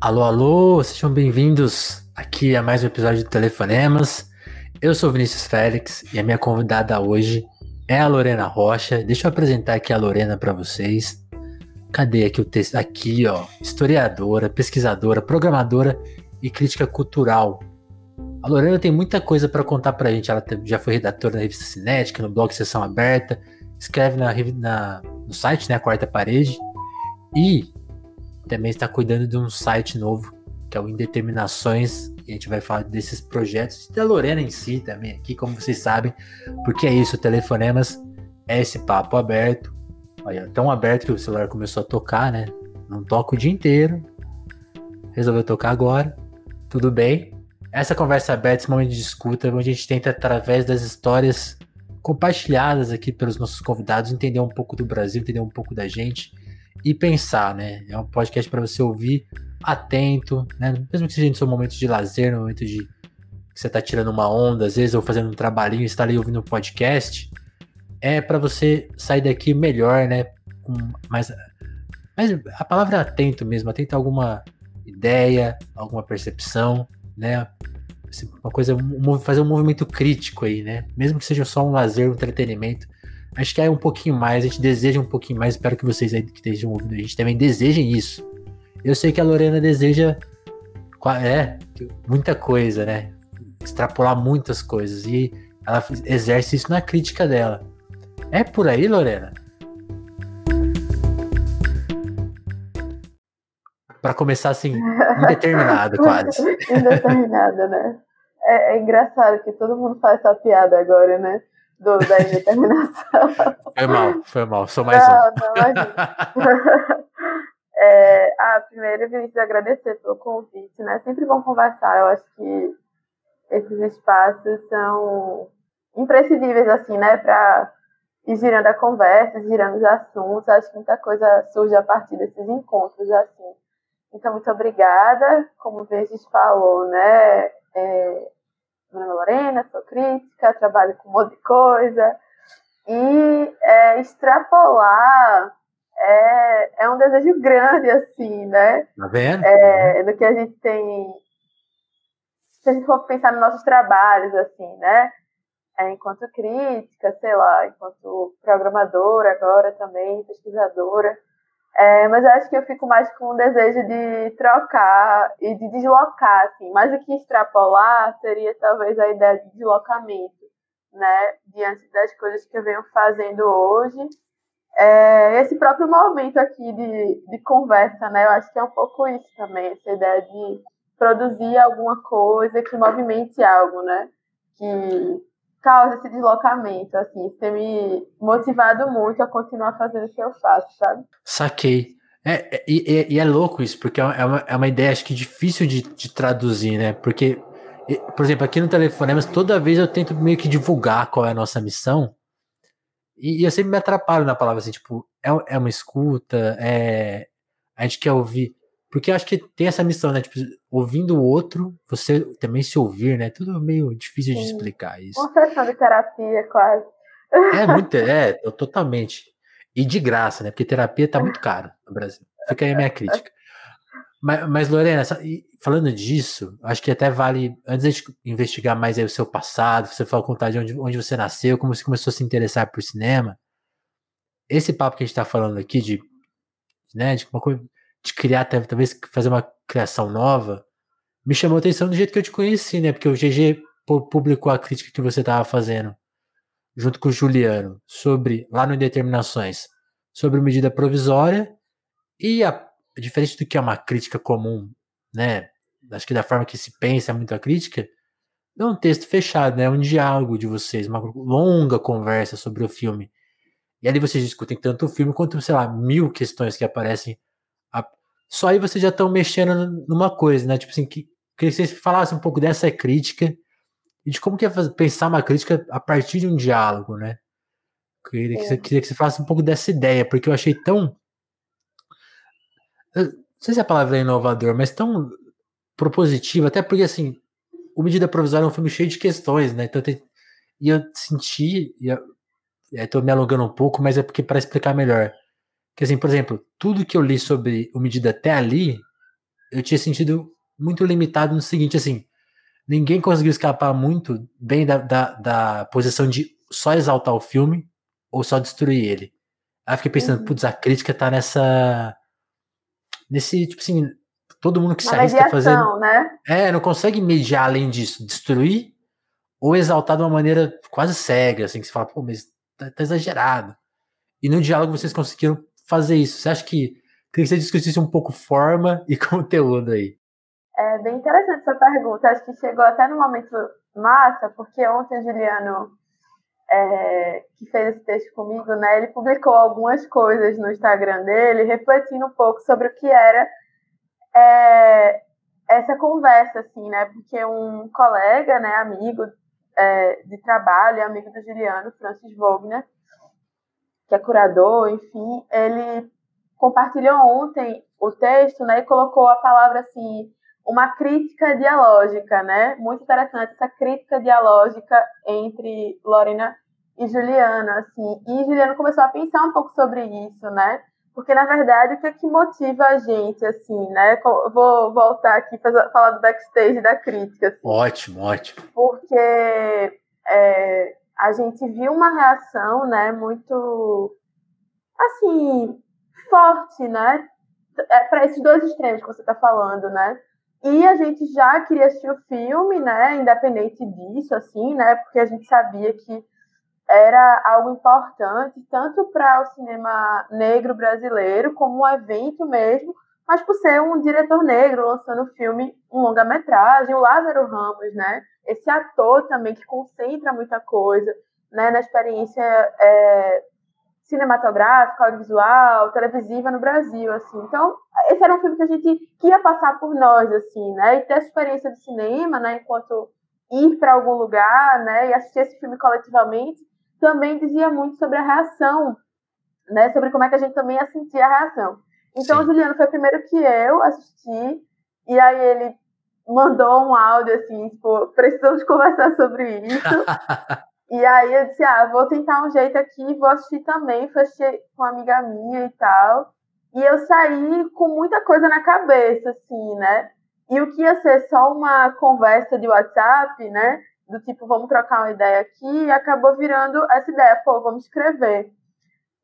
Alô, alô, sejam bem-vindos aqui a mais um episódio do Telefonemas. Eu sou Vinícius Félix e a minha convidada hoje é a Lorena Rocha. Deixa eu apresentar aqui a Lorena para vocês. Cadê aqui o texto? Aqui, ó. Historiadora, pesquisadora, programadora e crítica cultural. A Lorena tem muita coisa para contar pra gente. Ela já foi redatora da revista Cinética, no blog Sessão Aberta, escreve na, na, no site, né, a Quarta Parede, e também está cuidando de um site novo, que é o Indeterminações, e a gente vai falar desses projetos, da Lorena em si também aqui, como vocês sabem, porque é isso, Telefonemas é esse papo aberto, olha, tão aberto que o celular começou a tocar, né, não toca o dia inteiro, resolveu tocar agora, tudo bem, essa conversa aberta, esse momento de escuta, onde a gente tenta, através das histórias compartilhadas aqui pelos nossos convidados, entender um pouco do Brasil, entender um pouco da gente e pensar, né? É um podcast para você ouvir atento, né? Mesmo que seja no seu momento de lazer, no momento de que você tá tirando uma onda, às vezes, ou fazendo um trabalhinho, está ali ouvindo um podcast, é para você sair daqui melhor, né? Com mais, a palavra é atento mesmo, atento a alguma ideia, alguma percepção, né? Assim, uma coisa, fazer um movimento crítico aí, né? Mesmo que seja só um lazer, um entretenimento. Acho que é um pouquinho mais, a gente deseja um pouquinho mais. Espero que vocês aí que estejam ouvindo a gente também desejem isso. Eu sei que a Lorena deseja é, muita coisa, né? Extrapolar muitas coisas. E ela exerce isso na crítica dela. É por aí, Lorena? para começar assim, indeterminado quase. Indeterminada, né? É, é, engraçado que todo mundo faz essa piada agora, né? Do, da indeterminação. Foi mal, foi mal, sou mais não, um. Não, é, ah, primeiro, Vinícius, agradecer pelo convite, né? Sempre bom conversar, eu acho que esses espaços são imprescindíveis, assim, né? Para ir girando a conversa, girando os assuntos, acho que muita coisa surge a partir desses encontros, assim. Então, muito obrigada. Como o Verges falou, né? É, meu nome é Lorena, sou crítica, trabalho com um monte de coisa. E é, extrapolar é, é um desejo grande, assim, né? Tá vendo? É, do que a gente tem. Se a gente for pensar nos nossos trabalhos, assim, né? É, enquanto crítica, sei lá, enquanto programadora agora também, pesquisadora. É, mas eu acho que eu fico mais com o desejo de trocar e de deslocar, assim. Mais do que extrapolar, seria talvez a ideia de deslocamento, né? Diante das coisas que eu venho fazendo hoje. É, esse próprio momento aqui de, de conversa, né? Eu acho que é um pouco isso também, essa ideia de produzir alguma coisa que movimente algo, né? Que causa esse deslocamento, assim, ter me motivado muito a continuar fazendo o que eu faço, sabe? Saquei. É, é e, e, é louco isso, porque é uma, é uma ideia, acho que difícil de, de traduzir, né? Porque, por exemplo, aqui no Telefonemas, toda vez eu tento meio que divulgar qual é a nossa missão, e, e eu sempre me atrapalho na palavra, assim, tipo, é, é uma escuta, é, a gente quer ouvir porque acho que tem essa missão, né? Tipo, ouvindo o outro, você também se ouvir, né? Tudo meio difícil Sim. de explicar isso. Uma sessão de terapia, quase. É, muito, é, totalmente. E de graça, né? Porque terapia tá muito caro no Brasil. Fica aí a minha crítica. Mas, mas Lorena, falando disso, acho que até vale, antes de investigar mais aí o seu passado, você falou contar de onde, onde você nasceu, como você começou a se interessar por cinema, esse papo que a gente tá falando aqui de, né, de uma coisa de criar, talvez fazer uma criação nova, me chamou a atenção do jeito que eu te conheci, né? Porque o GG publicou a crítica que você estava fazendo, junto com o Juliano, sobre, lá no Indeterminações, sobre medida provisória e a, diferente do que é uma crítica comum, né? Acho que da forma que se pensa muito a crítica, é um texto fechado, né? É um diálogo de vocês, uma longa conversa sobre o filme. E ali vocês discutem tanto o filme quanto, sei lá, mil questões que aparecem só aí vocês já estão mexendo numa coisa, né? Tipo assim, que, queria que vocês falassem um pouco dessa crítica e de como que é pensar uma crítica a partir de um diálogo, né? Queria que, você, queria que você falasse um pouco dessa ideia, porque eu achei tão. não sei se a palavra é inovador, mas tão propositiva, até porque assim, o Medida Provisória é um filme cheio de questões, né? Então, tem, e eu senti, e eu, estou me alongando um pouco, mas é porque para explicar melhor que assim, por exemplo, tudo que eu li sobre o medida até ali eu tinha sentido muito limitado no seguinte, assim, ninguém conseguiu escapar muito bem da, da, da posição de só exaltar o filme ou só destruir ele. Aí eu fiquei pensando, uhum. putz, a crítica tá nessa. Nesse, tipo assim, todo mundo que Uma se arrisca a fazer. Né? É, não consegue mediar além disso, destruir ou exaltar de uma maneira quase cega, assim, que você fala, pô, mas tá, tá exagerado. E no diálogo vocês conseguiram fazer isso. Você acha que queria que você discutisse um pouco forma e conteúdo aí? É bem interessante essa pergunta. Acho que chegou até no momento massa, porque ontem o Juliano, é, que fez esse texto comigo, né, ele publicou algumas coisas no Instagram dele, refletindo um pouco sobre o que era é, essa conversa, assim, né? Porque um colega, né, amigo é, de trabalho, amigo do Juliano, Francis Wagner, que é curador, enfim, ele compartilhou ontem o texto, né, e colocou a palavra assim, uma crítica dialógica, né? Muito interessante essa crítica dialógica entre Lorena e Juliano, assim. E Juliano começou a pensar um pouco sobre isso, né? Porque, na verdade, o que é que motiva a gente, assim, né? vou voltar aqui para falar do backstage da crítica. Assim. Ótimo, ótimo. Porque é, a gente viu uma reação, né, muito, assim, forte, né? É, para esses dois extremos que você está falando, né? E a gente já queria assistir o filme, né? Independente disso, assim, né? Porque a gente sabia que era algo importante, tanto para o cinema negro brasileiro, como um evento mesmo, mas por ser um diretor negro lançando o filme, um longa-metragem, o Lázaro Ramos, né? Esse ator também que concentra muita coisa, né? Na experiência é, cinematográfica, audiovisual, televisiva no Brasil, assim. Então, esse era um filme que a gente queria passar por nós, assim, né? E ter essa experiência de cinema, né? Enquanto ir para algum lugar, né? E assistir esse filme coletivamente, também dizia muito sobre a reação, né? Sobre como é que a gente também ia sentir a reação. Então, Sim. o Juliano foi primeiro que eu assisti, e aí ele mandou um áudio assim, tipo, precisamos conversar sobre isso. e aí eu disse, ah, vou tentar um jeito aqui, vou assistir também, fui assistir com uma amiga minha e tal. E eu saí com muita coisa na cabeça, assim, né? E o que ia ser só uma conversa de WhatsApp, né? do tipo, vamos trocar uma ideia aqui, e acabou virando essa ideia, pô, vamos escrever.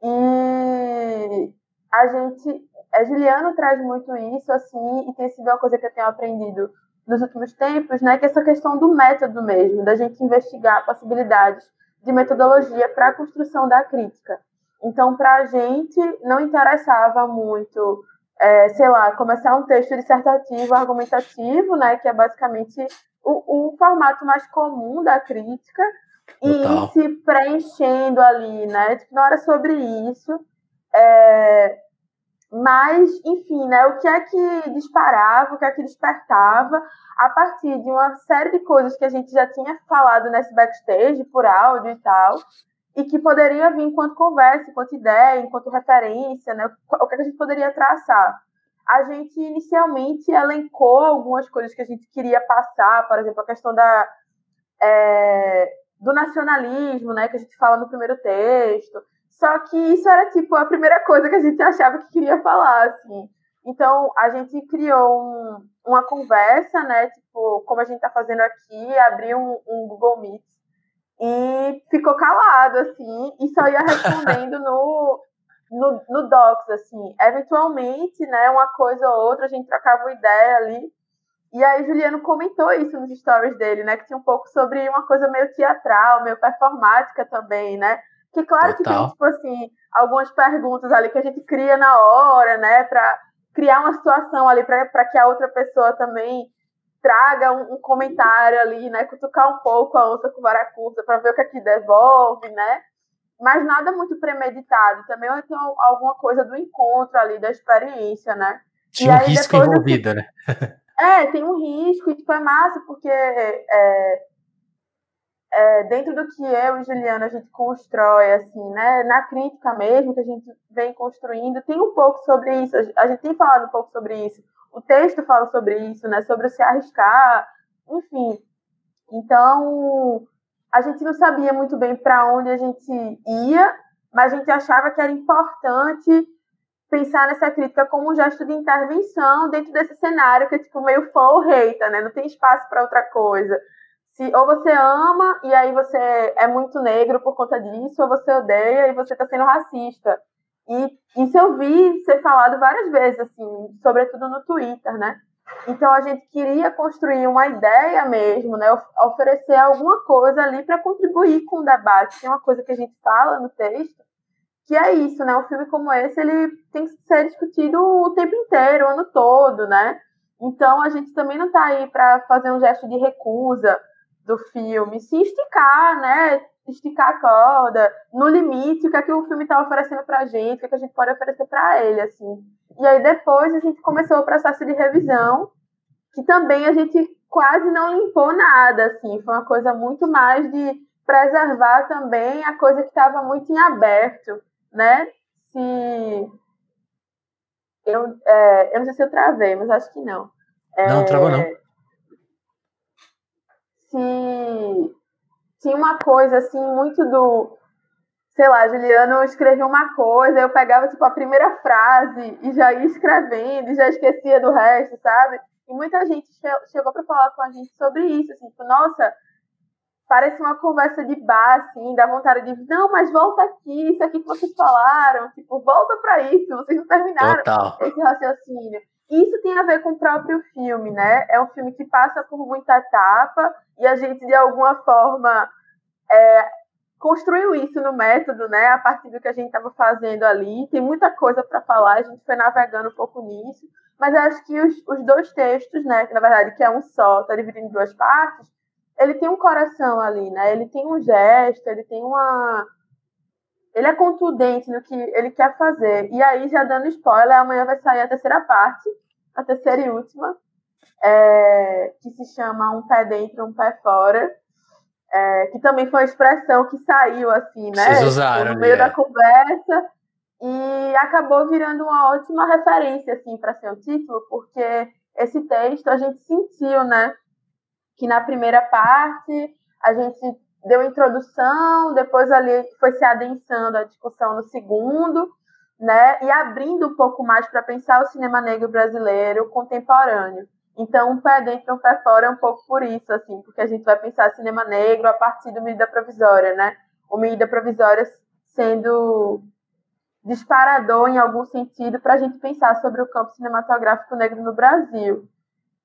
E a gente, a Juliano traz muito isso, assim, e tem sido uma coisa que eu tenho aprendido nos últimos tempos, né, que é essa questão do método mesmo, da gente investigar possibilidades de metodologia para a construção da crítica. Então, para a gente, não interessava muito, é, sei lá, começar um texto dissertativo, argumentativo, né, que é basicamente o, o formato mais comum da crítica e ir se preenchendo ali, né? Tipo, não era sobre isso. É... Mas, enfim, né? O que é que disparava, o que é que despertava a partir de uma série de coisas que a gente já tinha falado nesse backstage, por áudio e tal, e que poderia vir enquanto conversa, enquanto ideia, enquanto referência, né? O que a gente poderia traçar a gente inicialmente elencou algumas coisas que a gente queria passar, por exemplo, a questão da, é, do nacionalismo, né, que a gente fala no primeiro texto. Só que isso era tipo a primeira coisa que a gente achava que queria falar, assim. Então a gente criou um, uma conversa, né, tipo como a gente está fazendo aqui, abriu um, um Google Meet e ficou calado, assim, e só ia respondendo no, no, no Docs, assim, eventualmente, né, uma coisa ou outra, a gente trocava uma ideia ali. E aí Juliano comentou isso nos stories dele, né, que tinha um pouco sobre uma coisa meio teatral, meio performática também, né? Que claro Total. que tem, tipo assim, algumas perguntas ali que a gente cria na hora, né, para criar uma situação ali para que a outra pessoa também traga um, um, comentário ali, né, cutucar um pouco a outra com vara curta para ver o que aqui é devolve, né? mas nada muito premeditado. Também tem alguma coisa do encontro ali, da experiência, né? Tinha um risco envolvido, né? é, tem um risco, e tipo, é massa, porque é, é, dentro do que eu e Juliana a gente constrói, assim, né? Na crítica mesmo, que a gente vem construindo, tem um pouco sobre isso. A gente tem falado um pouco sobre isso. O texto fala sobre isso, né? Sobre se arriscar, enfim. Então, a gente não sabia muito bem para onde a gente ia, mas a gente achava que era importante pensar nessa crítica como um gesto de intervenção dentro desse cenário que é tipo meio fã ou hater, né? Não tem espaço para outra coisa. Se, ou você ama e aí você é muito negro por conta disso, ou você odeia e você está sendo racista. E isso eu vi ser falado várias vezes, assim, sobretudo no Twitter, né? Então a gente queria construir uma ideia mesmo, né? Oferecer alguma coisa ali para contribuir com o debate. Tem uma coisa que a gente fala no texto, que é isso, né? Um filme como esse, ele tem que ser discutido o tempo inteiro, o ano todo, né? Então a gente também não está aí para fazer um gesto de recusa do filme, se esticar, né? Esticar a corda, no limite, o que é que o filme está oferecendo para a gente, o que, é que a gente pode oferecer para ele, assim. E aí depois a gente começou o processo de revisão, que também a gente quase não limpou nada, assim. Foi uma coisa muito mais de preservar também a coisa que estava muito em aberto né? Se. Eu, é, eu não sei se eu travei, mas acho que não. É, não, travou não. Se tinha uma coisa assim, muito do. Sei lá, Juliano escrevia uma coisa, eu pegava tipo a primeira frase e já ia escrevendo e já esquecia do resto, sabe? E muita gente chegou para falar com a gente sobre isso, assim, tipo, nossa, parece uma conversa de bar, assim, dá vontade de, não, mas volta aqui, isso aqui que vocês falaram, tipo, volta para isso, vocês não terminaram Total. esse raciocínio. Isso tem a ver com o próprio filme, né? É um filme que passa por muita etapa e a gente, de alguma forma, é, construiu isso no método, né? A partir do que a gente estava fazendo ali. Tem muita coisa para falar, a gente foi navegando um pouco nisso. Mas acho que os, os dois textos, né? Que na verdade que é um só, está dividido em duas partes, ele tem um coração ali, né? Ele tem um gesto, ele tem uma. Ele é contundente no que ele quer fazer. E aí, já dando spoiler, amanhã vai sair a terceira parte, a terceira e última, é... que se chama Um Pé Dentro, Um Pé Fora. É... que também foi uma expressão que saiu assim, né? Vocês usaram, no meio é. da conversa. E acabou virando uma ótima referência, assim, para ser o título, porque esse texto a gente sentiu, né? que na primeira parte a gente deu introdução, depois ali foi se adensando a discussão no segundo, né, e abrindo um pouco mais para pensar o cinema negro brasileiro contemporâneo. Então, um pé dentro, um pé fora é um pouco por isso, assim, porque a gente vai pensar cinema negro a partir do medida provisória, né? O medida provisória sendo disparador em algum sentido para a gente pensar sobre o campo cinematográfico negro no Brasil.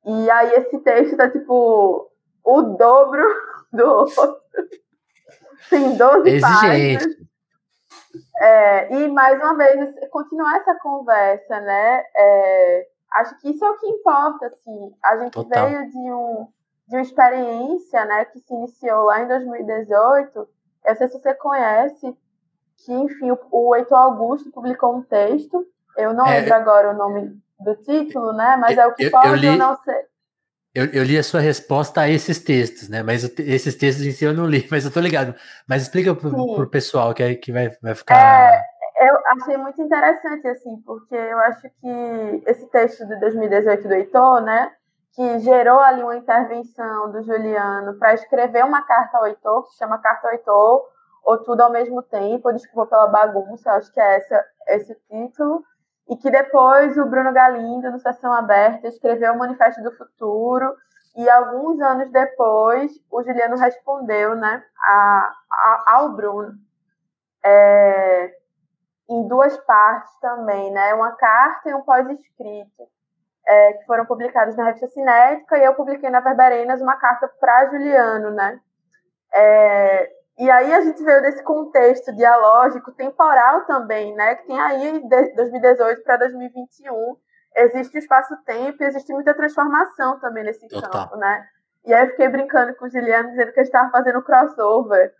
E aí esse texto tá tipo o dobro do outro. Tem 12 Exigente. páginas. É, e mais uma vez, continuar essa conversa, né? É, acho que isso é o que importa, assim. A gente Total. veio de, um, de uma experiência, né, que se iniciou lá em 2018. Eu sei se você conhece, que, enfim, o, o Heitor Augusto publicou um texto. Eu não É, lembro agora o nome do título, né? Mas é o que eu- eu pode li- ou não ser. Eu, eu li a sua resposta a esses textos, né? Mas te- esses textos em si eu não li, mas eu tô ligado. Mas explica pro, Sim. pro pessoal que, aí que vai, vai ficar. É, Eu achei muito interessante, assim, porque eu acho que esse texto de 2018 do Heitor, né, que gerou ali uma intervenção do Juliano para escrever uma carta ao Heitor, que se chama Carta ao Heitor, ou Tudo ao Mesmo Tempo, Desculpa pela Bagunça, eu acho que é essa, esse o título, e que depois o Bruno Galindo, no Sessão Aberta, escreveu o Manifesto do Futuro, e alguns anos depois o Juliano respondeu né, a, a- ao Bruno. É, em duas partes também, né? Uma carta e um pós-escrito, é, que foram publicados na revista Cinética, e eu publiquei na Verberenas uma carta para Juliano, né? É, e aí a gente veio desse contexto dialógico, temporal também, né? Que tem aí de 2018 para 2021. Existe o espaço-tempo e existe muita transformação também nesse Total. campo, né? E aí eu fiquei brincando com o Juliano, dizendo que a gente estava fazendo crossover.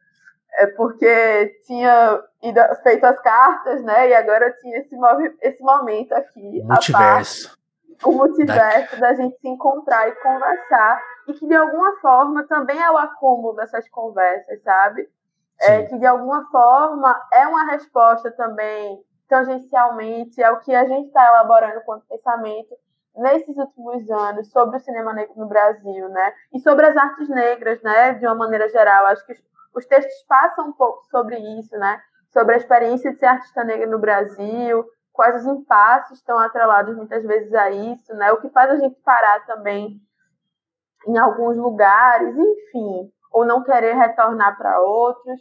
É porque tinha ido- feito as cartas, né? E agora tinha esse, esse momento aqui. a Multiverso. parte, o multiverso da gente se encontrar e conversar. E que de alguma forma também é o acúmulo dessas conversas, sabe? É, que de alguma forma é uma resposta também tangencialmente ao que a gente está elaborando quanto pensamento nesses últimos anos sobre o cinema negro no Brasil, né? E sobre as artes negras, né? De uma maneira geral, acho que os, os textos passam um pouco sobre isso, né? Sobre a experiência de ser artista negra no Brasil, quais os impasses estão atrelados muitas vezes a isso, né? O que faz a gente parar também em alguns lugares, enfim, ou não querer retornar para outros.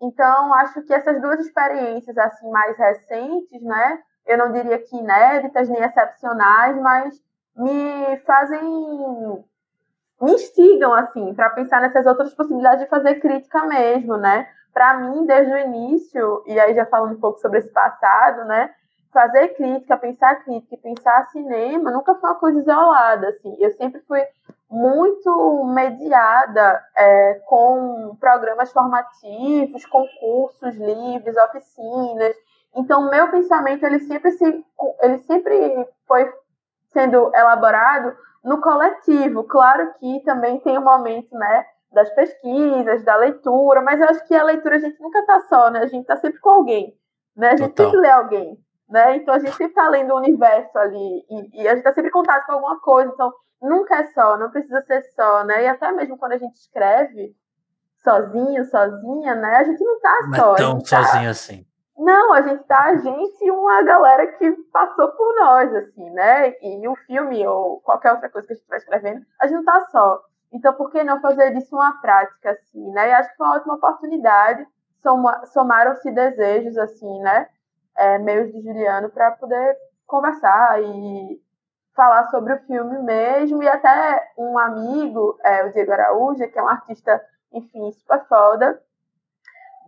Então, acho que essas duas experiências assim mais recentes, né? Eu não diria que inéditas nem excepcionais, mas me fazem me instigam assim para pensar nessas outras possibilidades de fazer crítica mesmo, né? Para mim, desde o início, e aí já falando um pouco sobre esse passado, né? Fazer crítica, pensar crítica pensar cinema nunca foi uma coisa isolada, assim. Eu sempre fui muito mediada é, com programas formativos, concursos livres, oficinas. Então, meu pensamento ele sempre se, ele sempre foi sendo elaborado no coletivo. Claro que também tem o um momento, né, das pesquisas, da leitura, mas eu acho que a leitura a gente nunca está só, né? A gente está sempre com alguém, né? A gente Total. sempre lê alguém, né? Então a gente sempre está lendo o universo ali e, e a gente está sempre em contato com alguma coisa. Então nunca é só, não precisa ser só, né? E até mesmo quando a gente escreve sozinho, sozinha, né? A gente não só. Não é tão tá sozinho tá... assim. Não, a gente tá, a gente e uma galera que passou por nós, assim, né? E o filme ou qualquer outra coisa que a gente vai escrevendo, a gente não tá só. Então, por que não fazer disso uma prática, assim, né? E acho que foi uma ótima oportunidade. Soma, Somaram-se desejos, assim, né? É, meios de Juliano para poder conversar e falar sobre o filme mesmo. E até um amigo, é, o Diego Araújo, que é um artista, enfim, super foda,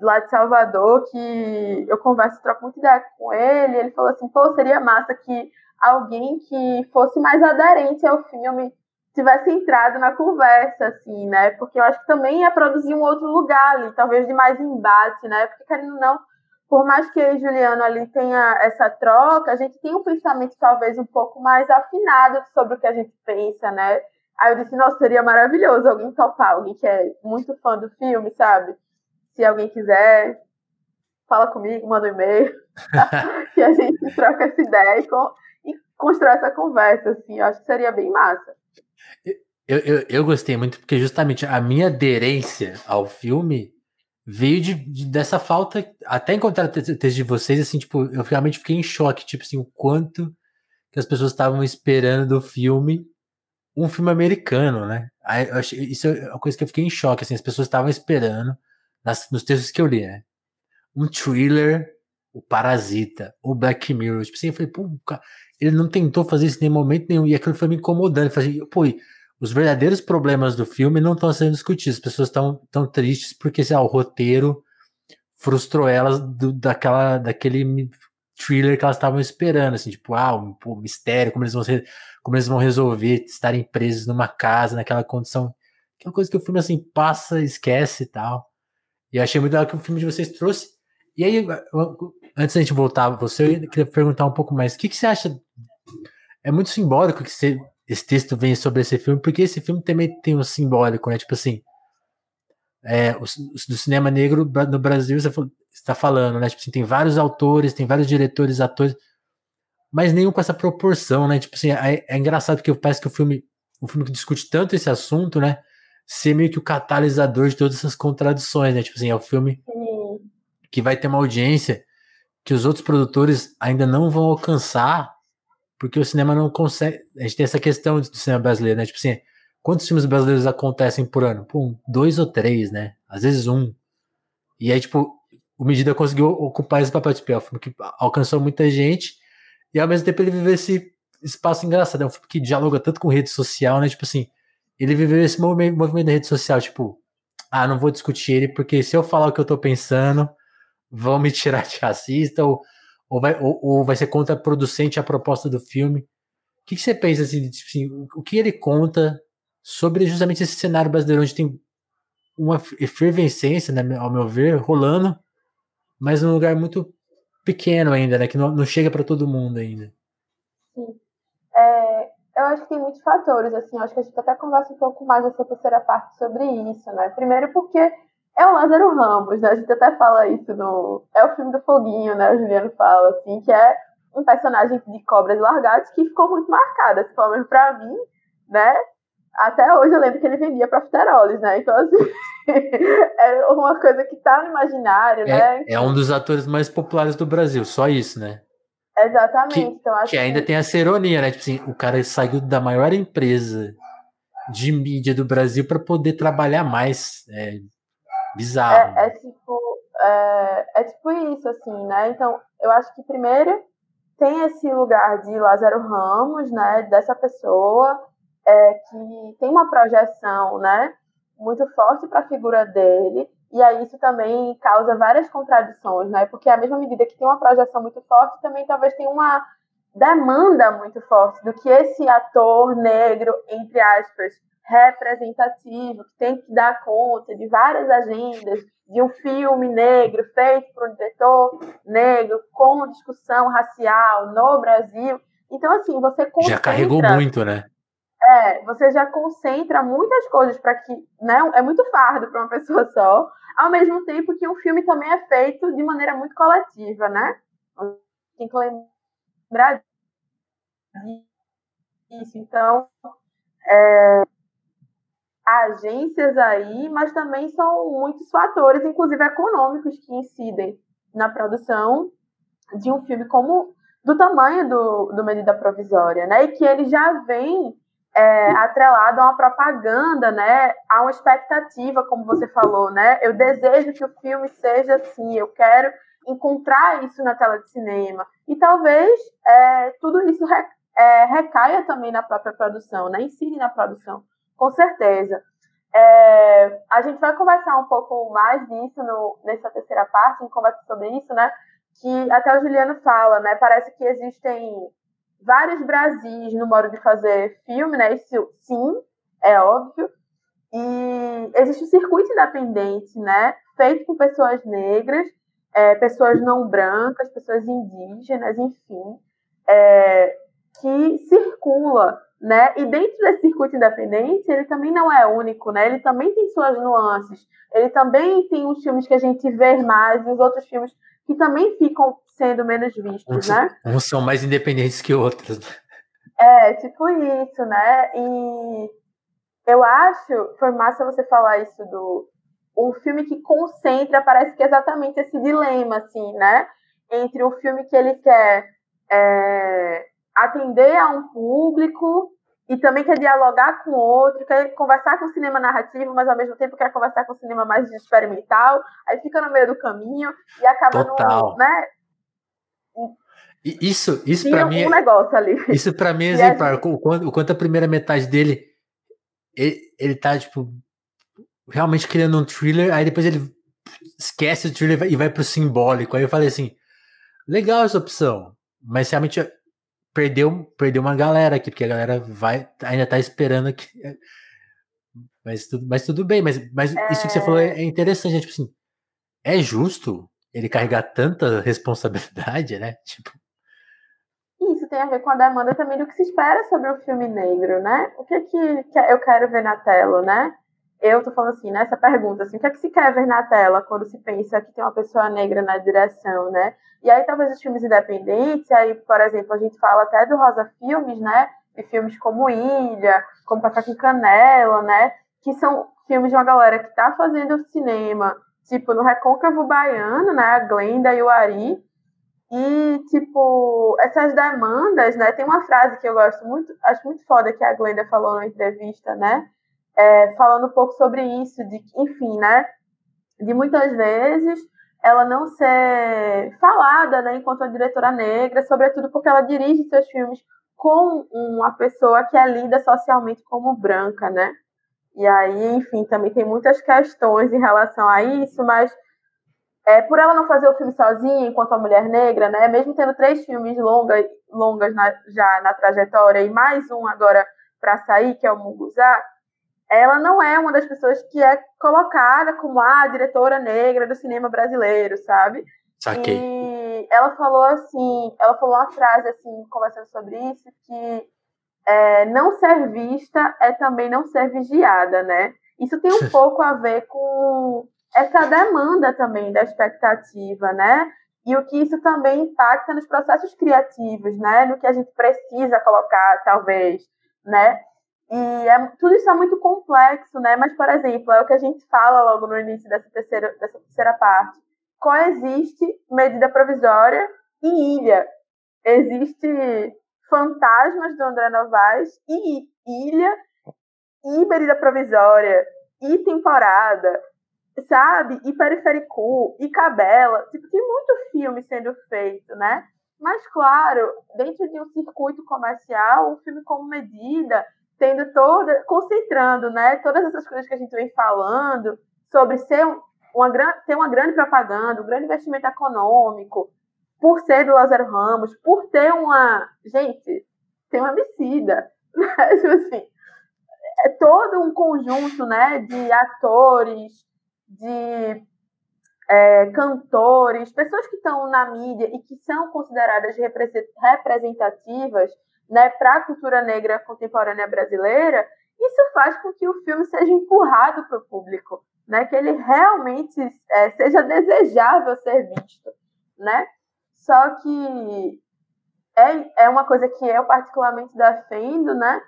lá de Salvador, que eu converso, troco muita ideia com ele, ele falou assim, pô, seria massa que alguém que fosse mais aderente ao filme tivesse entrado na conversa, assim, né? Porque eu acho que também ia produzir um outro lugar ali, talvez de mais embate, né? Porque, querendo não, por mais que eu e Juliano ali tenha essa troca, a gente tem um pensamento talvez um pouco mais afinado sobre o que a gente pensa, né? Aí eu disse, nossa, seria maravilhoso alguém topar, alguém que é muito fã do filme, sabe? Se alguém quiser, fala comigo, manda um e-mail, que a gente troca essa ideia e, e constrói essa conversa, assim, eu acho que seria bem massa. Eu, eu, eu gostei muito, porque justamente a minha aderência ao filme veio de, de dessa falta, até encontrar o texto de vocês, assim, tipo, eu realmente fiquei em choque, tipo assim, o quanto que as pessoas estavam esperando do filme um filme americano, né? Aí, achei, isso é uma coisa que eu fiquei em choque, assim, as pessoas estavam esperando nas, nos textos que eu li, né? Um thriller, o Parasita, o Black Mirror. Tipo assim, eu falei, pô, ele não tentou fazer isso em nenhum momento nenhum. E aquilo foi me incomodando. Eu falei, pô, os verdadeiros problemas do filme não estão sendo discutidos. As pessoas estão tão tristes porque assim, ah, o roteiro frustrou elas do, daquela, daquele thriller que elas estavam esperando, assim, tipo, ah, um, mistério, como eles vão como eles vão resolver estarem presos numa casa, naquela condição. Que é uma coisa que o filme assim passa, esquece e tal. E eu achei muito legal que o filme de vocês trouxe. E aí, antes da gente voltar você, eu queria perguntar um pouco mais. O que, que você acha? É muito simbólico que você, esse texto venha sobre esse filme, porque esse filme também tem um simbólico, né? Tipo assim, é, o, do cinema negro no Brasil, você está falando, né? Tipo assim, tem vários autores, tem vários diretores, atores, mas nenhum com essa proporção, né? Tipo assim, é, é engraçado porque parece que o filme, o filme que discute tanto esse assunto, né? ser meio que o catalisador de todas essas contradições, né? Tipo assim, é o filme Sim. que vai ter uma audiência que os outros produtores ainda não vão alcançar, porque o cinema não consegue. A gente tem essa questão do cinema brasileiro, né? Tipo assim, quantos filmes brasileiros acontecem por ano? Pô, dois ou três, né? Às vezes um. E aí, tipo, o Medida conseguiu ocupar esse papel de filme que alcançou muita gente, e ao mesmo tempo ele viveu esse espaço engraçado. É um filme que dialoga tanto com rede social, né? Tipo assim, ele viveu esse movimento da rede social, tipo, ah, não vou discutir ele, porque se eu falar o que eu tô pensando, vão me tirar de racista, ou, ou, vai, ou, ou vai ser contraproducente a proposta do filme. O que, que você pensa, assim, tipo, assim, o que ele conta sobre justamente esse cenário brasileiro, onde tem uma efervescência, né, ao meu ver, rolando, mas num lugar muito pequeno ainda, né, que não, não chega para todo mundo ainda. Sim. É, eu acho que tem muitos fatores, assim, acho que a gente até conversa um pouco mais nessa terceira parte sobre isso, né? Primeiro porque é o Lázaro Ramos, né? A gente até fala isso no... É o filme do Foguinho, né? O Juliano fala, assim, que é um personagem de Cobras Largados que ficou muito marcado, assim, pelo menos pra mim, né? Até hoje eu lembro que ele vendia profiteroles, né? Então, assim, é uma coisa que tá no imaginário, é, né? É um dos atores mais populares do Brasil, só isso, né? Exatamente. Que, então, acho que ainda que... tem essa ironia, né? Tipo assim, o cara saiu da maior empresa de mídia do Brasil para poder trabalhar mais. É bizarro. É, é tipo, é, é, tipo isso, assim, né? Então, eu acho que primeiro tem esse lugar de Lázaro Ramos, né? Dessa pessoa é, que tem uma projeção, né? Muito forte para a figura dele. E aí isso também causa várias contradições, né? Porque à mesma medida que tem uma projeção muito forte, também talvez tem uma demanda muito forte do que esse ator negro, entre aspas, representativo, que tem que dar conta de várias agendas, de um filme negro feito por um diretor negro, com discussão racial no Brasil. Então, assim, você concentra... Já carregou muito, né? É, você já concentra muitas coisas para que, né, é muito fardo para uma pessoa só, ao mesmo tempo que um filme também é feito de maneira muito coletiva, né? Tem que lembrar disso. Então, é, agências aí, mas também são muitos fatores, inclusive econômicos, que incidem na produção de um filme como do tamanho do, do medida provisória, né? E que ele já vem é, atrelado a uma propaganda, né? A uma expectativa, como você falou, né? Eu desejo que o filme seja assim, eu quero encontrar isso na tela de cinema. E talvez é, tudo isso re, é, recaia também na própria produção, né? Ensine na produção, com certeza. É, a gente vai conversar um pouco mais disso no, nessa terceira parte, gente conversa sobre isso, né? Que até o Juliano fala, né? Parece que existem vários Brasis no modo de fazer filme, né? Isso sim, é óbvio. E existe o circuito independente, né? Feito por pessoas negras, é, pessoas não brancas, pessoas indígenas, enfim, é, que circula, né? E dentro desse circuito independente, ele também não é único, né? Ele também tem suas nuances. Ele também tem os filmes que a gente vê mais e os outros filmes que também ficam sendo menos vistos, uns, né? Uns são mais independentes que outros. É, tipo isso, né? E eu acho, foi massa você falar isso do um filme que concentra, parece que é exatamente esse dilema, assim, né? Entre um filme que ele quer é, atender a um público e também quer dialogar com outro, quer conversar com o cinema narrativo, mas ao mesmo tempo quer conversar com o cinema mais experimental, aí fica no meio do caminho e acaba Total. no, né? Isso, isso para mim, um negócio ali. Isso para mim é exemplar. Gente... O, quanto, o quanto a primeira metade dele, ele, ele tá tipo realmente criando um thriller, aí depois ele esquece o thriller e vai pro simbólico. Aí eu falei assim, legal essa opção, mas realmente perdeu, perdeu uma galera aqui, porque a galera vai ainda tá esperando aqui. Mas tudo, mas tudo bem, mas, mas é... isso que você falou é, é interessante, é, tipo assim, é justo ele carregar tanta responsabilidade, né? Tipo. Isso tem a ver com a demanda também do que se espera sobre o filme negro, né? O que, que, que eu quero ver na tela, né? Eu tô falando assim, nessa pergunta, assim, o que é que se quer ver na tela quando se pensa que tem uma pessoa negra na direção, né? E aí talvez os filmes independentes, aí, por exemplo, a gente fala até do Rosa Filmes, né? De filmes como Ilha, como Café com Canela, né? Que são filmes de uma galera que tá fazendo cinema, tipo, no Recôncavo Baiano, né? A Glenda e o Ari. E, tipo, essas demandas, né? Tem uma frase que eu gosto muito, acho muito foda que a Glenda falou na entrevista, né? É, falando um pouco sobre isso, de enfim, né? De muitas vezes ela não ser falada, né, enquanto uma diretora negra, sobretudo porque ela dirige seus filmes com uma pessoa que é lida socialmente como branca, né? E aí, enfim, também tem muitas questões em relação a isso, mas é, por ela não fazer o filme sozinha, enquanto uma mulher negra, né? Mesmo tendo três filmes longas, longas na, já na trajetória e mais um agora para sair, que é o Munguzá, ela não é uma das pessoas que é colocada como a diretora negra do cinema brasileiro, sabe? Saquei. E ela falou assim, ela falou uma frase assim, conversando sobre isso, que é, não ser vista é também não ser vigiada, né? Isso tem um pouco a ver com essa demanda também da expectativa, né? E o que isso também impacta nos processos criativos, né? No que a gente precisa colocar, talvez, né? E é, tudo isso é muito complexo, né? Mas, por exemplo, é o que a gente fala logo no início dessa terceira, dessa terceira parte. Coexiste medida provisória e ilha. existe Fantasmas do André Novaes e Ilha e Medida Provisória e Temporada, sabe? E Periférico e Cabela. Tipo, tem muito filme sendo feito, né? Mas, claro, dentro de um circuito comercial, um filme como medida, tendo toda, concentrando, né, todas essas coisas que a gente vem falando sobre ser uma, ter uma grande propaganda, um grande investimento econômico, por ser do Lázaro Ramos, por ter uma. Gente, tem uma homicida. Né? Tipo assim, é todo um conjunto né, de atores, de é, cantores, pessoas que estão na mídia e que são consideradas representativas né, para a cultura negra contemporânea brasileira, isso faz com que o filme seja empurrado para o público, né, que ele realmente é, seja desejável ser visto, né? Só que é, é uma coisa que eu particularmente defendo, né?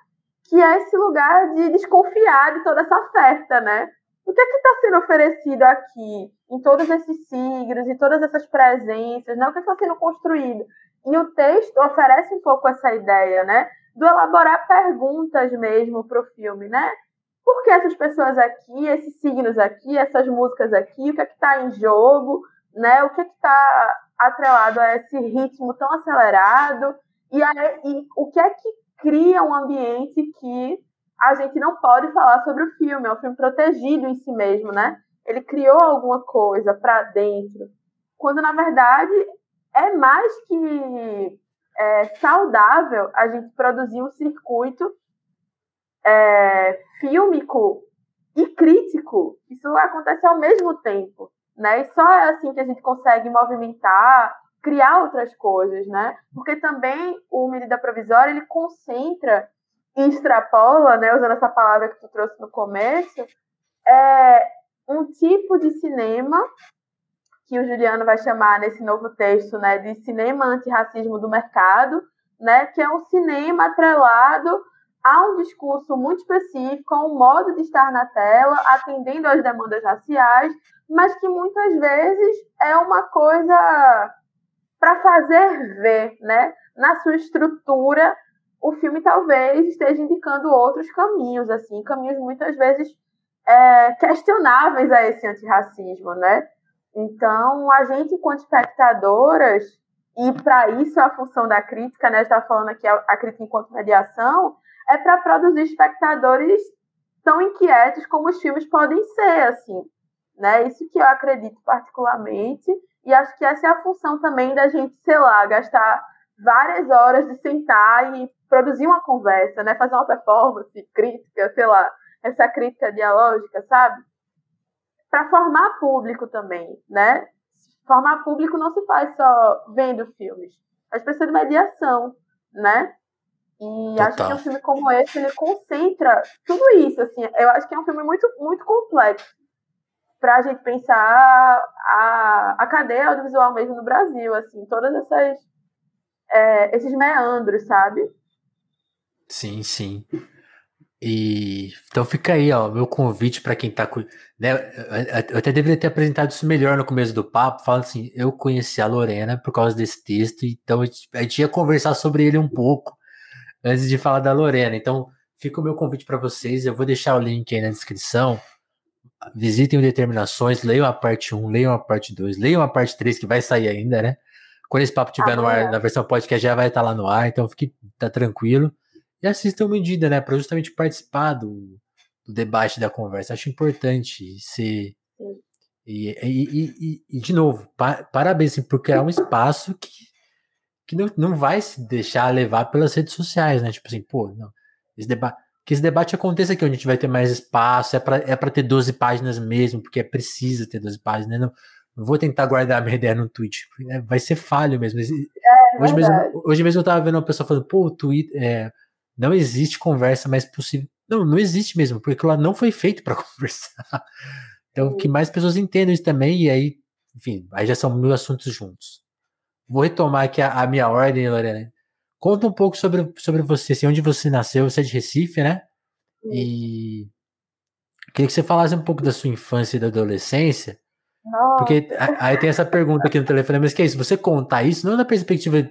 Que é esse lugar de desconfiar de toda essa oferta, né? O que é que está sendo oferecido aqui, em todos esses signos, em todas essas presenças, né? O que é está sendo construído? E o texto oferece um pouco essa ideia, né? Do elaborar perguntas mesmo para o filme, né? Por que essas pessoas aqui, esses signos aqui, essas músicas aqui, o que é que está em jogo, né? O que é que está atrelado a esse ritmo tão acelerado e, e o que é que cria um ambiente que a gente não pode falar sobre o filme, é um filme protegido em si mesmo, né? Ele criou alguma coisa para dentro, quando na verdade é mais que é, saudável a gente produzir um circuito é, fílmico e crítico. Isso acontece ao mesmo tempo né? E só é assim que a gente consegue movimentar, criar outras coisas, né? Porque também o medida provisória ele concentra e extrapola, né? Usando essa palavra que tu trouxe no começo, é um tipo de cinema que o Juliano vai chamar nesse novo texto, né, de cinema antirracismo do mercado, né, que é um cinema atrelado a um discurso muito específico, a um modo de estar na tela, atendendo às demandas raciais, mas que muitas vezes é uma coisa para fazer ver, né? Na sua estrutura, o filme talvez esteja indicando outros caminhos, assim, caminhos muitas vezes é, questionáveis a esse antirracismo, né? Então, a gente, enquanto espectadoras, e para isso a função da crítica, né? Está falando aqui a, a crítica enquanto mediação, é para produzir espectadores tão inquietos como os filmes podem ser, assim. Né? Isso que eu acredito particularmente, e acho que essa é a função também da gente, sei lá, gastar várias horas de sentar e produzir uma conversa, né? Fazer uma performance crítica, sei lá, essa crítica dialógica, sabe? Para formar público também, né? Formar público não se faz só vendo filmes, mas precisa de mediação, né? E Total. acho que um filme como esse, ele concentra tudo isso, assim. Eu acho que é um filme muito, muito complexo para a gente pensar a, a cadeia audiovisual mesmo no Brasil, assim, todas essas é, esses meandros, sabe? Sim, sim. E então fica aí, ó, meu convite para quem tá, né, eu até deveria ter apresentado isso melhor no começo do papo, falando assim, eu conheci a Lorena por causa desse texto, então a gente ia conversar sobre ele um pouco antes de falar da Lorena. Então, fica o meu convite para vocês, eu vou deixar o link aí na descrição visitem o Determinações, leiam a parte 1, leiam a parte 2, leiam a parte 3 que vai sair ainda, né? Quando esse papo estiver ah, no ar, é. na versão podcast já vai estar lá no ar, então fique tá tranquilo. E assistam medida, né? Para justamente participar do, do, debate da conversa. Acho importante ser. E, e, e, e, de novo, pa, parabéns assim, por criar um espaço que, que não, não vai se deixar levar pelas redes sociais, né? Tipo assim, pô, não, esse debate que esse debate aconteça aqui, onde a gente vai ter mais espaço, é para é pra ter 12 páginas mesmo, porque é preciso ter 12 páginas, né? não, não vou tentar guardar a minha ideia no tweet, é, vai ser falho mesmo. É, hoje, mesmo hoje mesmo eu tava vendo uma pessoa falando, pô, o tweet, é, não existe conversa mais possível. Não, não existe mesmo, porque lá não foi feito para conversar. Então, que mais pessoas entendam isso também, e aí, enfim, aí já são mil assuntos juntos. Vou retomar aqui a, a minha ordem, Lorena. Conta um pouco sobre, sobre você, assim, onde você nasceu, você é de Recife, né? E queria que você falasse um pouco da sua infância e da adolescência. Nossa. Porque aí tem essa pergunta aqui no telefone, mas que é isso? Você contar isso não na perspectiva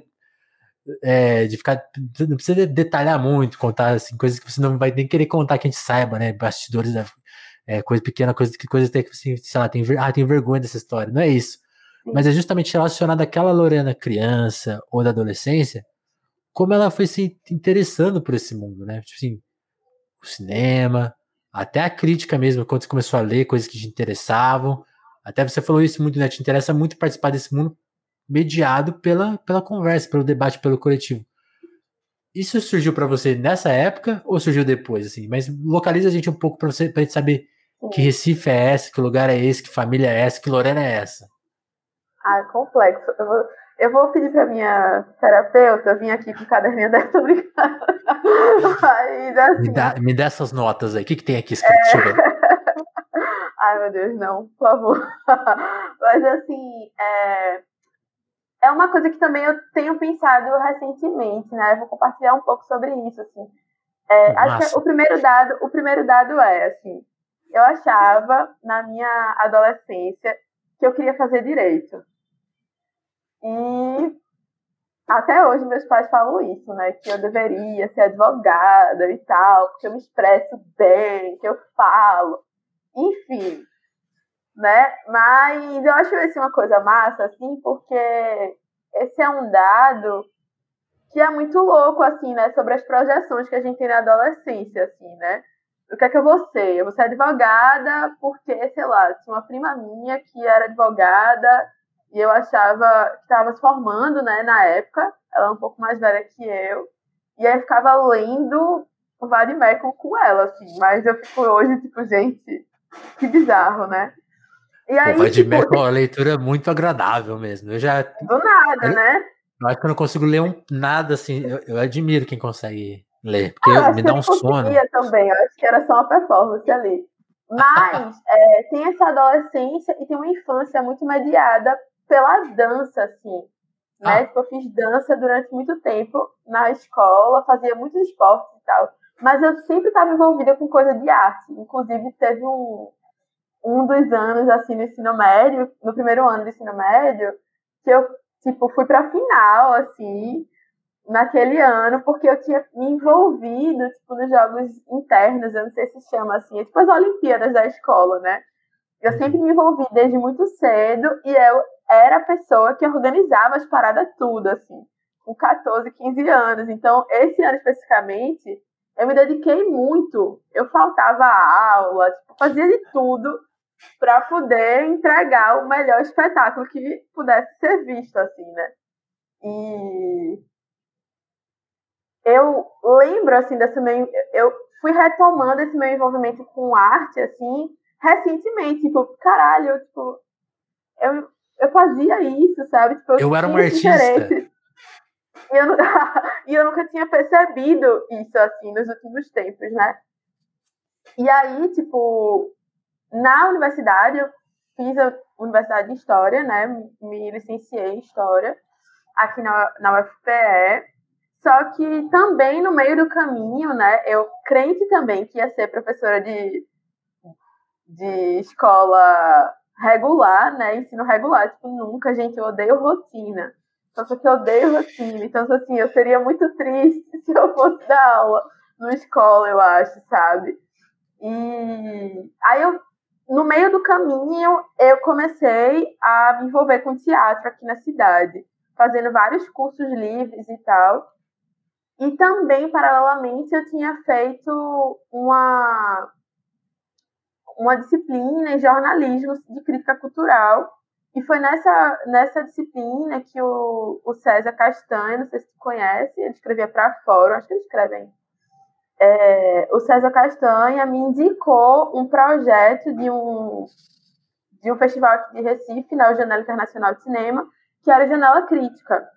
é, de ficar. Não precisa detalhar muito, contar assim, coisas que você não vai nem querer contar que a gente saiba, né? Bastidores da é, coisa pequena, coisa que coisa tem que assim, sei lá, tem, ah, tem vergonha dessa história. Não é isso. Mas é justamente relacionado àquela Lorena criança ou da adolescência, como ela foi se interessando por esse mundo, né? Tipo assim, o cinema, até a crítica mesmo, quando você começou a ler coisas que te interessavam. Até você falou isso muito, né? Te interessa muito participar desse mundo mediado pela, pela conversa, pelo debate, pelo coletivo. Isso surgiu para você nessa época ou surgiu depois, assim? Mas localiza a gente um pouco para você, pra gente saber que Recife é essa, que lugar é esse, que família é essa, que Lorena é essa. Ah, é complexo. Eu vou, eu vou pedir para minha terapeuta vir aqui com o caderninho dela, tô. Mas, assim, me, dá, me dá essas notas aí. O que, que tem aqui escrito? É... Deixa eu ver. Ai, meu Deus, não, por favor. Mas, assim, é... é uma coisa que também eu tenho pensado recentemente, né? Eu vou compartilhar um pouco sobre isso, assim. É, acho que o primeiro dado, o primeiro dado é, assim, eu achava na minha adolescência que eu queria fazer direito. E até hoje meus pais falam isso, né? Que eu deveria ser advogada e tal, porque eu me expresso bem, que eu falo. Enfim, né? Mas eu acho esse uma coisa massa, assim, porque esse é um dado que é muito louco, assim, né? Sobre as projeções que a gente tem na adolescência, assim, né? O que é que eu vou ser? Eu vou ser advogada porque, sei lá, tinha uma prima minha que era advogada e eu achava que estava se formando, né, na época. Ela é um pouco mais velha que eu. E aí ficava lendo o Vadimecum com ela, assim. Mas eu fico hoje, tipo, gente, que bizarro, né? E aí, o Vadimecum tipo, é uma leitura muito agradável mesmo. Eu já... Do nada, eu, né? Eu acho que eu não consigo ler um, nada, assim. Eu, eu admiro quem consegue ler, porque ah, me dá um sono. Eu também, eu acho que era só uma performance ali. Mas é, tem essa adolescência e tem uma infância muito mediada pela dança, assim. Né? Ah. Tipo, eu fiz dança durante muito tempo na escola, fazia muitos esportes e tal. Mas eu sempre estava envolvida com coisa de arte. Inclusive, teve um, um dos anos, assim, no ensino médio, no primeiro ano do ensino médio, que eu, tipo, fui pra final, assim, naquele ano, porque eu tinha me envolvido, tipo, nos jogos internos, eu não sei se chama assim, é tipo as Olimpíadas da escola, né? Eu uhum. sempre me envolvi desde muito cedo e eu era a pessoa que organizava as paradas tudo, assim, com 14, 15 anos. Então, esse ano especificamente, eu me dediquei muito. Eu faltava aula, tipo, fazia de tudo para poder entregar o melhor espetáculo que pudesse ser visto, assim, né? E eu lembro, assim, desse meu... Eu fui retomando esse meu envolvimento com arte, assim, recentemente. Tipo, caralho, tipo... Eu, eu fazia isso, sabe? Tipo, eu, eu era um artista. E eu, e eu nunca tinha percebido isso, assim, nos últimos tempos, né? E aí, tipo, na universidade, eu fiz a Universidade de História, né? Me licenciei em História aqui na, na UFPE. Só que também no meio do caminho, né? Eu crente também que ia ser professora de, de escola regular, né? Ensino regular, tipo, nunca, gente, eu odeio rotina. Só que eu odeio rotina. Então, assim, eu seria muito triste se eu fosse dar aula na escola, eu acho, sabe? E aí eu, no meio do caminho, eu comecei a me envolver com teatro aqui na cidade, fazendo vários cursos livres e tal. E também, paralelamente, eu tinha feito uma uma disciplina em jornalismo de crítica cultural. E foi nessa, nessa disciplina que o, o César Castanho, não sei se você conhece, ele escrevia para fora, acho que ele escreve ainda. É, o César Castanha me indicou um projeto de um, de um festival aqui de Recife, na Janela Internacional de Cinema, que era Janela Crítica.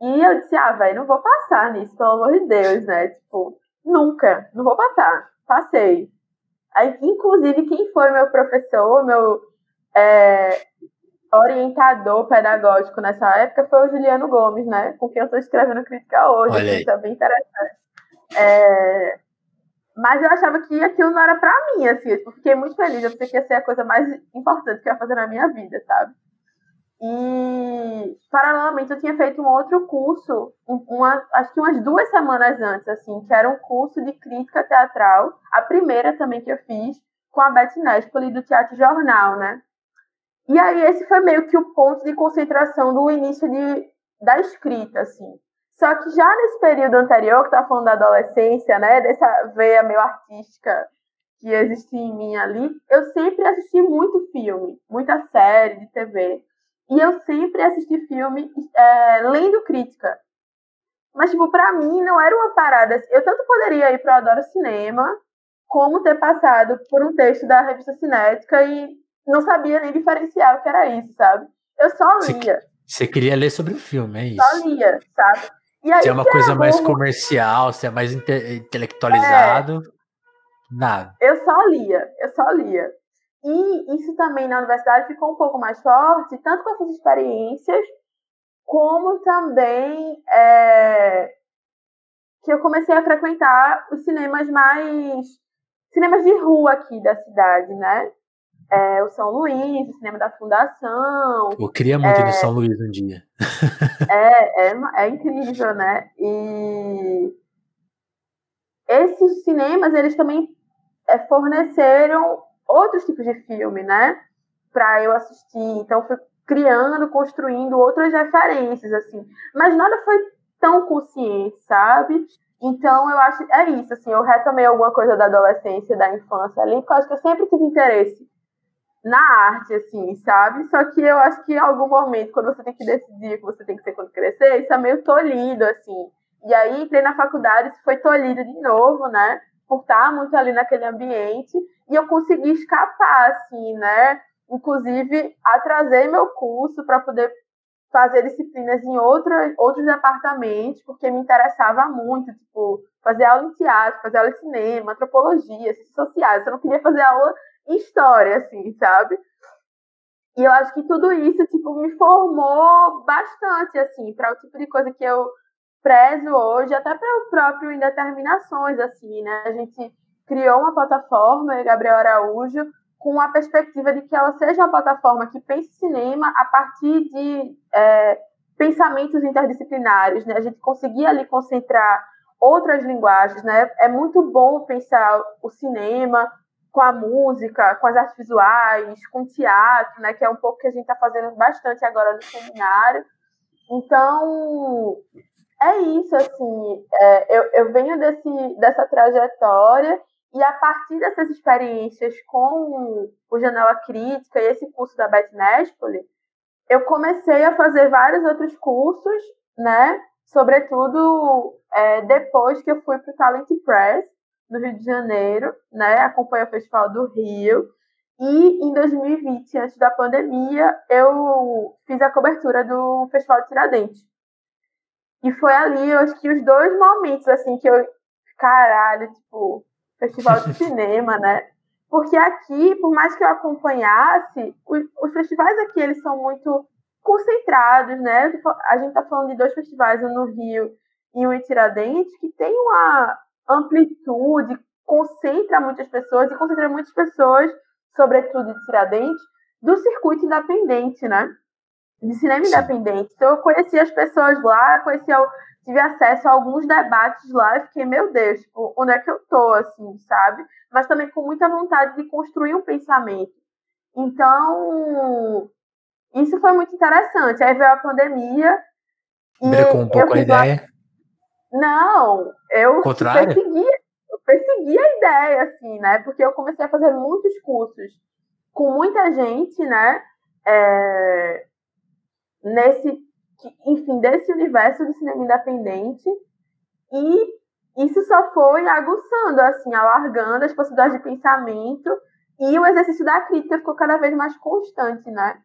E eu disse, ah, velho, não vou passar nisso, pelo amor de Deus, né? Tipo, nunca, não vou passar. Passei. Aí, inclusive, quem foi meu professor, meu é, orientador pedagógico nessa época foi o Juliano Gomes, né? Com quem eu estou escrevendo crítica hoje. Isso é bem interessante. É, mas eu achava que aquilo não era para mim, assim. Eu fiquei muito feliz. Eu pensei que ia ser a coisa mais importante que eu ia fazer na minha vida, sabe? E, paralelamente, eu tinha feito um outro curso, uma, acho que umas duas semanas antes, assim, que era um curso de crítica teatral, a primeira também que eu fiz, com a Beth Nespoli, do Teatro Jornal, né? E aí esse foi meio que o ponto de concentração do início de, da escrita, assim. Só que já nesse período anterior, que tá falando da adolescência, né, dessa veia meio artística que existia em mim ali, eu sempre assisti muito filme, muita série de TV. E eu sempre assisti filme é, lendo crítica. Mas, tipo, pra mim não era uma parada. Eu tanto poderia ir pro Adoro Cinema, como ter passado por um texto da revista Cinética e não sabia nem diferenciar o que era isso, sabe? Eu só lia. Você queria ler sobre o filme, é isso? Só lia, sabe? Aí, se é uma coisa mais comercial, se é mais inte intelectualizado, é, nada. Eu só lia, eu só lia. E isso também na universidade ficou um pouco mais forte, tanto com essas experiências, como também é, que eu comecei a frequentar os cinemas mais. cinemas de rua aqui da cidade, né? É, o São Luís, o cinema da Fundação. Eu queria muito é, no São Luís um dia. é, é, é incrível, né? E esses cinemas, eles também é, forneceram outros tipos de filme, né? Para eu assistir. Então, fui criando, construindo outras referências, assim. Mas nada foi tão consciente, sabe? Então, eu acho. É isso, assim. Eu retomei alguma coisa da adolescência, da infância ali, porque eu acho que eu sempre tive interesse na arte, assim, sabe? Só que eu acho que em algum momento, quando você tem que decidir o que você tem que ser quando crescer, isso é meio tolhido, assim. E aí entrei na faculdade, isso foi tolhido de novo, né? Por estar muito ali naquele ambiente. E eu consegui escapar, assim, né? Inclusive, atrasei meu curso para poder fazer disciplinas em outra, outros departamentos, porque me interessava muito, tipo, fazer aula em teatro, fazer aula de cinema, antropologia, ciências sociais. Eu não queria fazer aula história, assim, sabe? E eu acho que tudo isso, tipo, me formou bastante, assim, para o tipo de coisa que eu prezo hoje, até para o próprio Indeterminações, assim, né? A gente criou uma plataforma, Gabriel Araújo, com a perspectiva de que ela seja uma plataforma que pense cinema a partir de é, pensamentos interdisciplinares, né? A gente conseguia ali concentrar outras linguagens, né? É muito bom pensar o cinema com a música, com as artes visuais, com o teatro, né, que é um pouco que a gente está fazendo bastante agora no seminário. Então, é isso, assim, é, eu, eu venho desse, dessa trajetória e a partir dessas experiências com o Janela Crítica e esse curso da Beth Nespoli, eu comecei a fazer vários outros cursos, né, sobretudo é, depois que eu fui para o Talent Press, no Rio de Janeiro, né? Acompanhei o Festival do Rio. E em 2020, antes da pandemia, eu fiz a cobertura do Festival de Tiradentes. E foi ali, eu acho que os dois momentos, assim, que eu. Caralho, tipo, festival de cinema, né? Porque aqui, por mais que eu acompanhasse, os, os festivais aqui, eles são muito concentrados, né? A gente tá falando de dois festivais, um no Rio e um em Tiradentes, que tem uma, amplitude, concentra muitas pessoas e concentra muitas pessoas, sobretudo de Tiradentes, do circuito independente, né? De cinema Sim. independente. Então eu conheci as pessoas lá, conheci, tive acesso a alguns debates lá e fiquei, meu Deus, tipo, onde é que eu tô, assim, sabe? Mas também com muita vontade de construir um pensamento. Então, isso foi muito interessante. Aí veio a pandemia. Brecou um pouco a ideia. Não, eu persegui, eu persegui a ideia, assim, né? Porque eu comecei a fazer muitos cursos com muita gente, né? É, nesse, enfim, desse universo do cinema independente. E isso só foi aguçando, assim, alargando as possibilidades de pensamento. E o exercício da crítica ficou cada vez mais constante, né?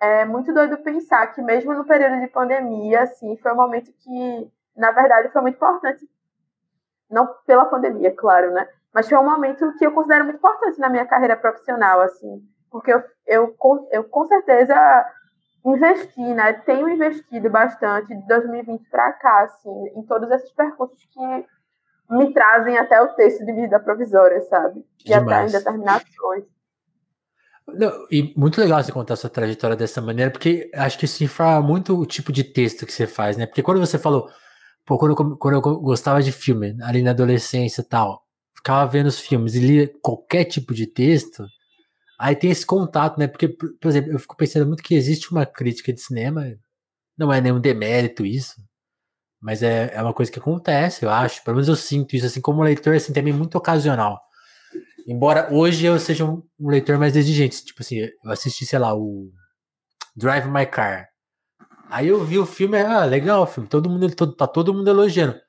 É muito doido pensar que mesmo no período de pandemia, assim, foi um momento que na verdade, foi muito importante. Não pela pandemia, claro, né? Mas foi um momento que eu considero muito importante na minha carreira profissional, assim. Porque eu, eu, eu com certeza investi, né? Tenho investido bastante de 2020 para cá, assim, em todos esses percursos que me trazem até o texto de medida provisória, sabe? E até em determinações. Não, e muito legal você contar sua trajetória dessa maneira, porque acho que isso informa muito o tipo de texto que você faz, né? Porque quando você falou, pô, quando eu, quando eu gostava de filme, ali na adolescência e tal, ficava vendo os filmes e lia qualquer tipo de texto, aí tem esse contato, né? Porque, por exemplo, eu fico pensando muito que existe uma crítica de cinema, não é nenhum demérito isso, mas é, é uma coisa que acontece, eu acho. Pelo menos eu sinto isso, assim, como leitor, assim, também muito ocasional. Embora hoje eu seja um, um leitor mais exigente. Tipo assim, eu assisti, sei lá, o Drive My Car. Aí eu vi o filme, ah, legal o filme, todo mundo, todo, tá todo mundo elogiando.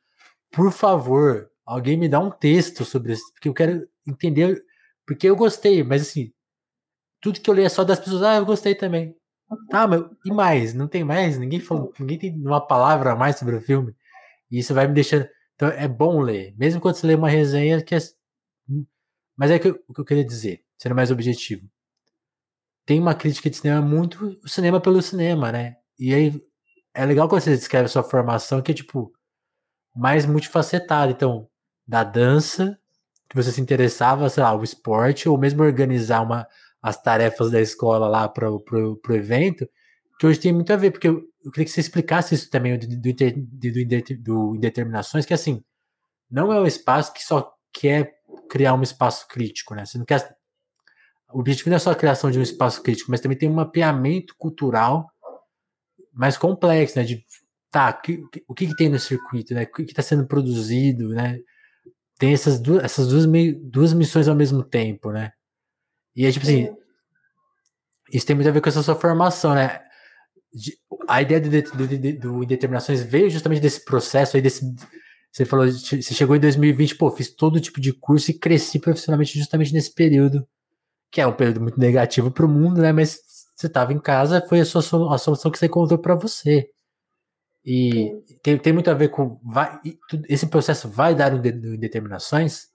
Por favor, alguém me dá um texto sobre isso, porque eu quero entender, porque eu gostei, mas assim, tudo que eu leio é só das pessoas, ah, eu gostei também. Tá, mas e mais? Não tem mais? Ninguém falou, ninguém tem uma palavra a mais sobre o filme. E isso vai me deixando. Então é bom ler. Mesmo quando você lê uma resenha que é. Mas é o que eu queria dizer, sendo mais objetivo. Tem uma crítica de cinema muito o cinema pelo cinema, né? E aí é legal quando você descreve a sua formação, que é tipo mais multifacetada. Então, da dança, que você se interessava, sei lá, o esporte, ou mesmo organizar uma, as tarefas da escola lá para o evento, que hoje tem muito a ver, porque eu, eu queria que você explicasse isso também do, do, do, do Indeterminações, que assim, não é um espaço que só quer criar um espaço crítico, né? Você não quer. O objetivo não é só a criação de um espaço crítico, mas também tem um mapeamento cultural mais complexo, né? De tá, que, o que, que tem no circuito, né? O que está sendo produzido, né? Tem essas duas, essas duas, duas missões ao mesmo tempo, né? E é tipo assim, isso tem muito a ver com essa sua formação, né? a ideia do, do Indeterminações veio justamente desse processo aí, desse. Você falou, você chegou em 2020, pô, fiz todo tipo de curso e cresci profissionalmente justamente nesse período, que é um período muito negativo para o mundo, né? Mas você estava em casa, foi a, sua, a solução que você encontrou para você. E tem, tem muito a ver com. Vai, esse processo vai dar determinações?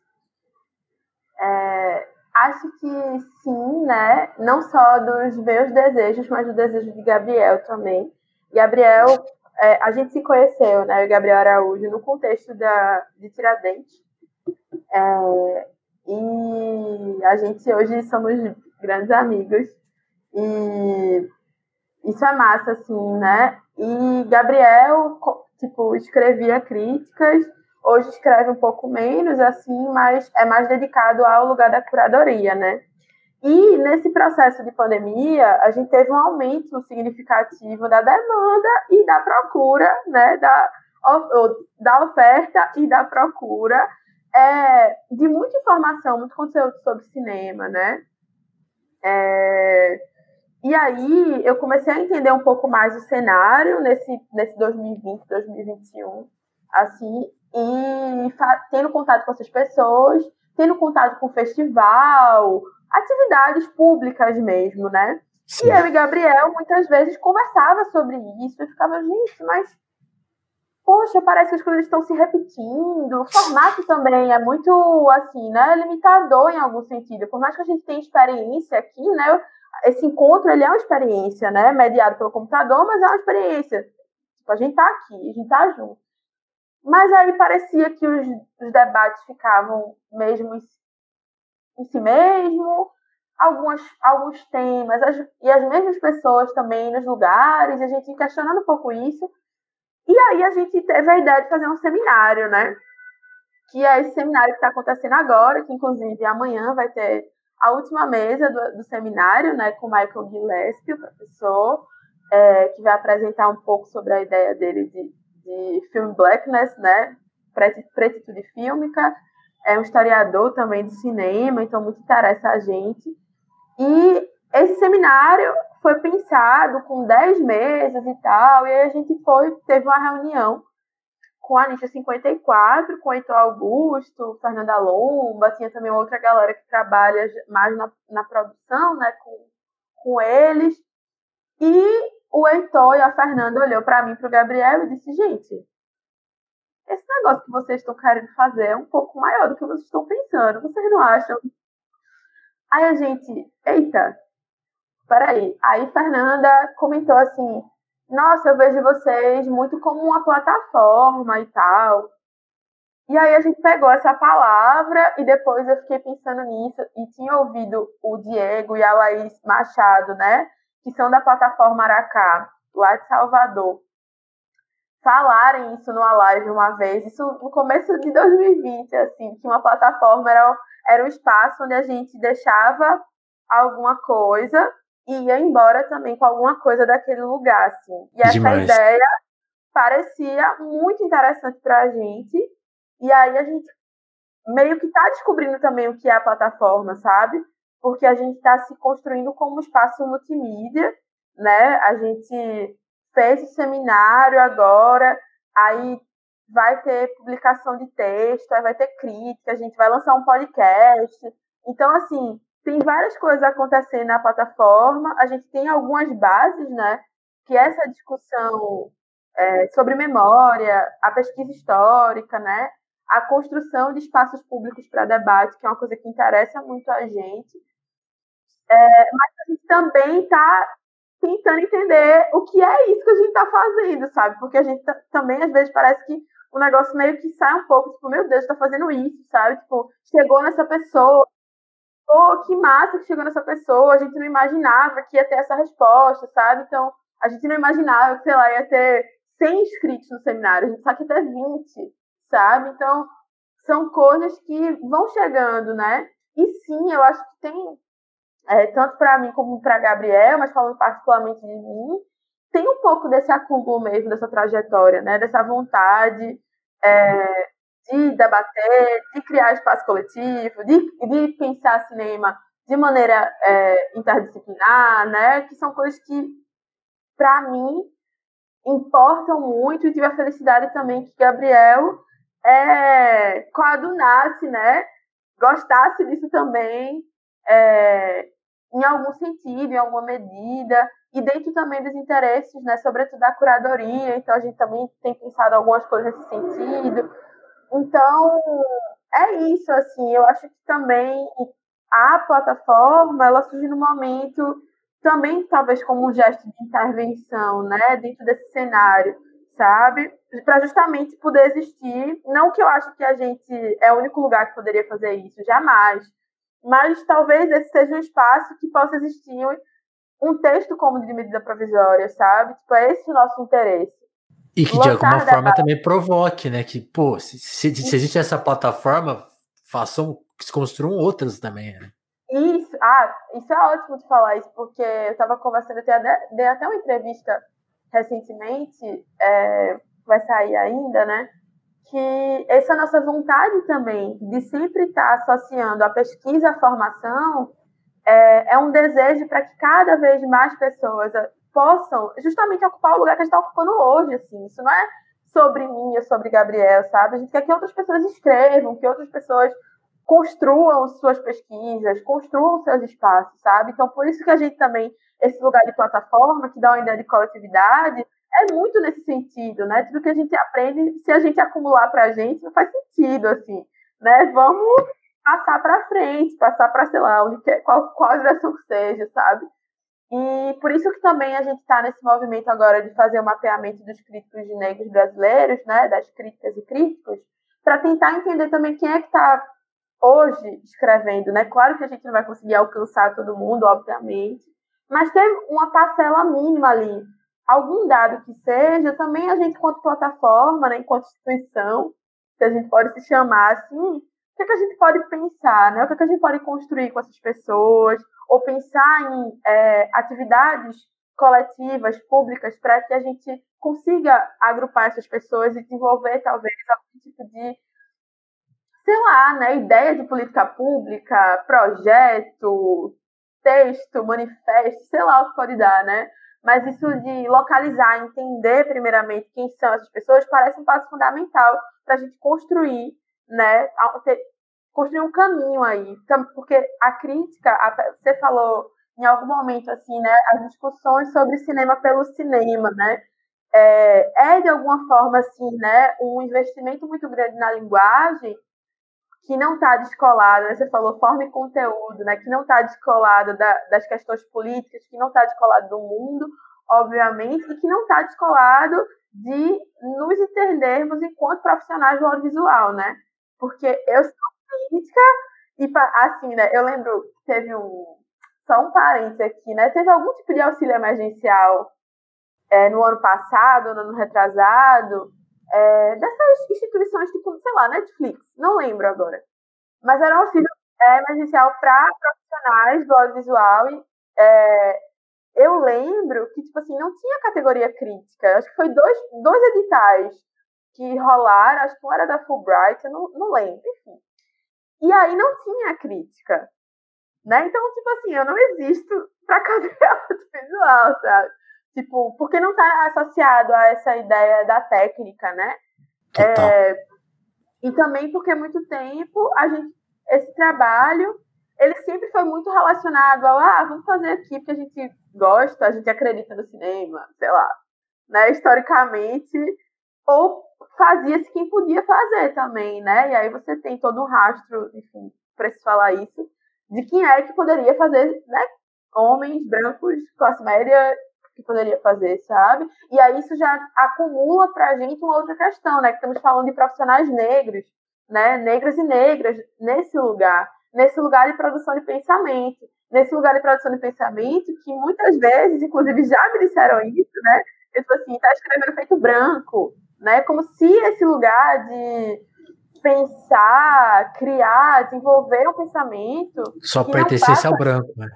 Acho que sim, né? Não só dos meus desejos, mas do desejo de Gabriel também. Gabriel, é, a gente se conheceu, né? Gabriel Araújo, no contexto da, de Tiradentes. É, e a gente hoje somos grandes amigos. E isso é massa, assim, né? E Gabriel, tipo, escrevia críticas Hoje escreve um pouco menos, assim, mas é mais dedicado ao lugar da curadoria, né? E nesse processo de pandemia, a gente teve um aumento significativo da demanda e da procura, né? Da, da oferta e da procura é, de muita informação, muito conteúdo sobre cinema, né? É, e aí eu comecei a entender um pouco mais o cenário nesse, nesse 2020, 2021, assim, e tendo contato com essas pessoas, tendo contato com o festival, atividades públicas mesmo, né? Sim. E eu e Gabriel muitas vezes conversava sobre isso e ficava, gente, mas poxa, parece que as coisas estão se repetindo. O formato também é muito assim, né? Limitador em algum sentido. Por mais que a gente tenha experiência aqui, né? Esse encontro ele é uma experiência, né? Mediado pelo computador, mas é uma experiência. Tipo, a gente tá aqui, a gente tá junto. Mas aí parecia que os, os debates ficavam mesmo em, em si mesmo, algumas, alguns temas, as, e as mesmas pessoas também nos lugares, e a gente questionando um pouco isso. E aí a gente teve a ideia de fazer um seminário, né? Que é esse seminário que está acontecendo agora, que inclusive amanhã vai ter a última mesa do, do seminário, né, com Michael Gillespie, o professor, é, que vai apresentar um pouco sobre a ideia dele de de Film Blackness, né? Pretitude fílmica, é um historiador também de cinema, então muito interessa a gente. E esse seminário foi pensado com 10 meses e tal, e aí a gente foi, teve uma reunião com a Anitta 54, com o Heitor Augusto, Fernanda Lomba, tinha também outra galera que trabalha mais na, na produção, né, com, com eles. E o Heitor e a Fernanda olhou para mim, para o Gabriel e disse: gente, esse negócio que vocês estão querendo fazer é um pouco maior do que vocês estão pensando. Vocês não acham? Aí a gente, eita, peraí. Aí Fernanda comentou assim: nossa, eu vejo vocês muito como uma plataforma e tal. E aí a gente pegou essa palavra e depois eu fiquei pensando nisso e tinha ouvido o Diego e a Laís Machado, né? Que são da plataforma Aracá, lá de Salvador, falarem isso numa live uma vez, isso no começo de 2020, assim, que uma plataforma era, era um espaço onde a gente deixava alguma coisa e ia embora também com alguma coisa daquele lugar, assim. E essa Demais. ideia parecia muito interessante para a gente. E aí a gente meio que está descobrindo também o que é a plataforma, sabe? Porque a gente está se construindo como espaço multimídia, né? A gente fez o seminário agora, aí vai ter publicação de texto, aí vai ter crítica, a gente vai lançar um podcast. Então, assim, tem várias coisas acontecendo na plataforma, a gente tem algumas bases, né? Que essa discussão é, sobre memória, a pesquisa histórica, né? A construção de espaços públicos para debate, que é uma coisa que interessa muito a gente. É, mas a gente também está tentando entender o que é isso que a gente está fazendo, sabe? Porque a gente tá, também, às vezes, parece que o negócio meio que sai um pouco, tipo, meu Deus, está fazendo isso, sabe? Tipo, chegou nessa pessoa, oh, que massa que chegou nessa pessoa, a gente não imaginava que ia ter essa resposta, sabe? Então, a gente não imaginava que, sei lá, ia ter 100 inscritos no seminário, a gente sabe que até 20, sabe? Então, são coisas que vão chegando, né? E sim, eu acho que tem é, tanto para mim como para Gabriel, mas falando particularmente de mim, tem um pouco desse acúmulo mesmo, dessa trajetória, né? dessa vontade é, de debater, de criar espaço coletivo, de, de pensar cinema de maneira é, interdisciplinar, né? que são coisas que, para mim, importam muito e tive a felicidade também que Gabriel, é, quando nasce, né, gostasse disso também, é, em algum sentido, em alguma medida, e dentro também dos interesses, né, sobretudo da curadoria, então a gente também tem pensado algumas coisas nesse sentido. Então, é isso, assim, eu acho que também a plataforma, ela surge no momento também talvez como um gesto de intervenção, né, dentro desse cenário, sabe? Para justamente poder existir, não que eu acho que a gente é o único lugar que poderia fazer isso, jamais, mas talvez esse seja um espaço que possa existir um texto como de medida provisória, sabe? Tipo, é esse o nosso interesse. E que de alguma forma também provoque, né? Que, pô, se, se, se existe essa plataforma, façam, se construam outras também, né? Isso, ah, isso é ótimo de falar isso, porque eu estava conversando, eu dei até uma entrevista recentemente, é, vai sair ainda, né? que essa nossa vontade também de sempre estar associando a pesquisa à formação é, é um desejo para que cada vez mais pessoas possam justamente ocupar o lugar que a gente está ocupando hoje, assim. Isso não é sobre mim, é sobre Gabriel, sabe? A gente quer que outras pessoas escrevam, que outras pessoas construam suas pesquisas, construam seus espaços, sabe? Então, por isso que a gente também, esse lugar de plataforma, que dá uma ideia de coletividade, é muito nesse sentido, né? Tudo que a gente aprende, se a gente acumular para a gente, não faz sentido, assim, né? Vamos passar para frente, passar para, sei lá, qual, qual direção que seja, sabe? E por isso que também a gente está nesse movimento agora de fazer o mapeamento dos críticos de negros brasileiros, né? Das críticas e críticos, para tentar entender também quem é que está hoje escrevendo, né? Claro que a gente não vai conseguir alcançar todo mundo, obviamente, mas tem uma parcela mínima ali algum dado que seja, também a gente, enquanto plataforma, né, enquanto instituição, se a gente pode se chamar assim, o que, é que a gente pode pensar, né? O que, é que a gente pode construir com essas pessoas, ou pensar em é, atividades coletivas, públicas, para que a gente consiga agrupar essas pessoas e desenvolver, talvez, algum tipo de, sei lá, né, ideia de política pública, projeto, texto, manifesto, sei lá o que pode dar, né? mas isso de localizar, entender primeiramente quem são essas pessoas, parece um passo fundamental para a gente construir, né, construir um caminho aí, porque a crítica, você falou em algum momento assim, né, as discussões sobre cinema pelo cinema, né, é, é de alguma forma assim, né, um investimento muito grande na linguagem que não está descolado, né? você falou forma e conteúdo, né? que não está descolado da, das questões políticas, que não está descolado do mundo, obviamente, e que não está descolado de nos entendermos enquanto profissionais do audiovisual, né? Porque eu sou crítica e, assim, né, eu lembro que teve um, só um parênteses aqui, né, teve algum tipo de auxílio emergencial é, no ano passado, no ano retrasado, é, dessas instituições, tipo, sei lá, Netflix, não lembro agora. Mas era um auxílio é, emergencial para profissionais do audiovisual e é, eu lembro que, tipo assim, não tinha categoria crítica. Acho que foi dois, dois editais que rolaram, acho que um era da Fulbright, eu não, não lembro, enfim. E aí não tinha crítica. Né? Então, tipo assim, eu não existo para cadeia audiovisual, sabe? Tipo, porque não está associado a essa ideia da técnica, né? É, e também porque há muito tempo a gente, esse trabalho, ele sempre foi muito relacionado ao, ah, vamos fazer aqui porque a gente gosta, a gente acredita no cinema, sei lá, né? Historicamente, ou fazia-se quem podia fazer também, né? E aí você tem todo um rastro, enfim, para se falar isso, de quem é que poderia fazer, né? Homens brancos, classe média, que poderia fazer, sabe? E aí isso já acumula para a gente uma outra questão, né? Que estamos falando de profissionais negros, né? Negras e negras nesse lugar, nesse lugar de produção de pensamento, nesse lugar de produção de pensamento que muitas vezes, inclusive, já me disseram isso, né? Eu, tipo assim, tá escrevendo feito branco, né? Como se esse lugar de pensar, criar, desenvolver um pensamento só pertencesse ao branco, né?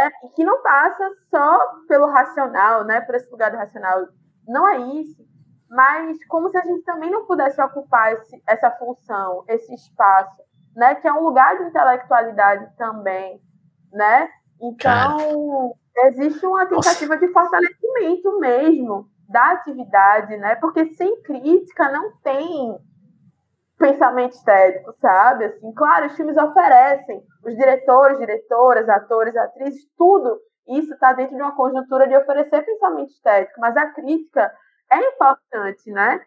É, que não passa só pelo racional, né? Por esse lugar do racional. Não é isso. Mas como se a gente também não pudesse ocupar esse, essa função, esse espaço, né? Que é um lugar de intelectualidade também, né? Então, Cara. existe uma tentativa Nossa. de fortalecimento mesmo da atividade, né? Porque sem crítica não tem pensamento estético, sabe? Assim, claro, os filmes oferecem, os diretores, diretoras, atores, atrizes, tudo isso está dentro de uma conjuntura de oferecer pensamento estético, mas a crítica é importante, né?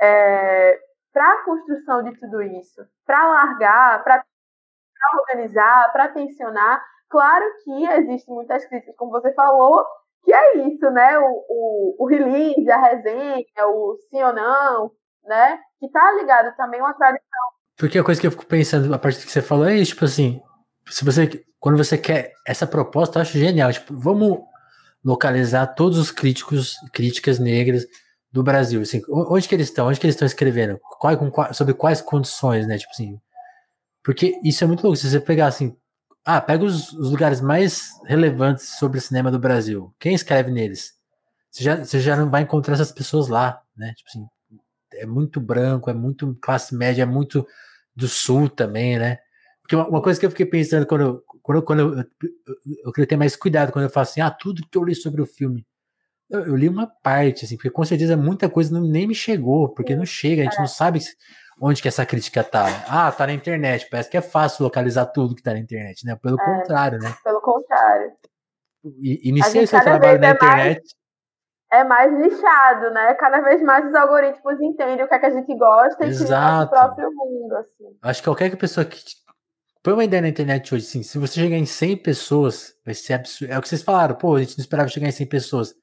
É, para a construção de tudo isso, para largar, para organizar, para tensionar. Claro que existem muitas críticas, como você falou, que é isso, né? O, o, o release, a resenha, o sim ou não, né? Que tá ligado também uma tradição. Porque a coisa que eu fico pensando, a partir do que você falou, é isso, tipo assim, se você, quando você quer essa proposta, eu acho genial, tipo, vamos localizar todos os críticos, críticas negras do Brasil, assim, onde que eles estão, onde que eles estão escrevendo, qual, com, sobre quais condições, né, tipo assim, porque isso é muito louco, se você pegar assim, ah, pega os, os, lugares mais relevantes sobre o cinema do Brasil. Quem escreve neles? Você já, você já não vai encontrar essas pessoas lá, né? Tipo assim, é muito branco, é muito classe média, é muito do sul também, né? Porque uma, uma coisa que eu fiquei pensando quando eu, quando, eu, quando eu, eu, eu, queria ter mais cuidado quando eu falo assim, ah, tudo que eu li sobre o filme. Eu, eu li uma parte, assim, porque com certeza muita coisa não, nem me chegou, porque não chega, a gente não sabe onde que essa crítica tá. Ah, tá na internet. Parece que é fácil localizar tudo que tá na internet, né? Pelo é, contrário, né? Pelo contrário. Iniciei seu trabalho na é internet. Mais, é mais nichado, né? Cada vez mais os algoritmos entendem o que é que a gente gosta Exato. e criam o próprio mundo, assim. Acho que qualquer pessoa que põe uma ideia na internet hoje, assim, se você chegar em 100 pessoas, vai ser absurdo. É o que vocês falaram, pô, a gente não esperava chegar em 100 pessoas.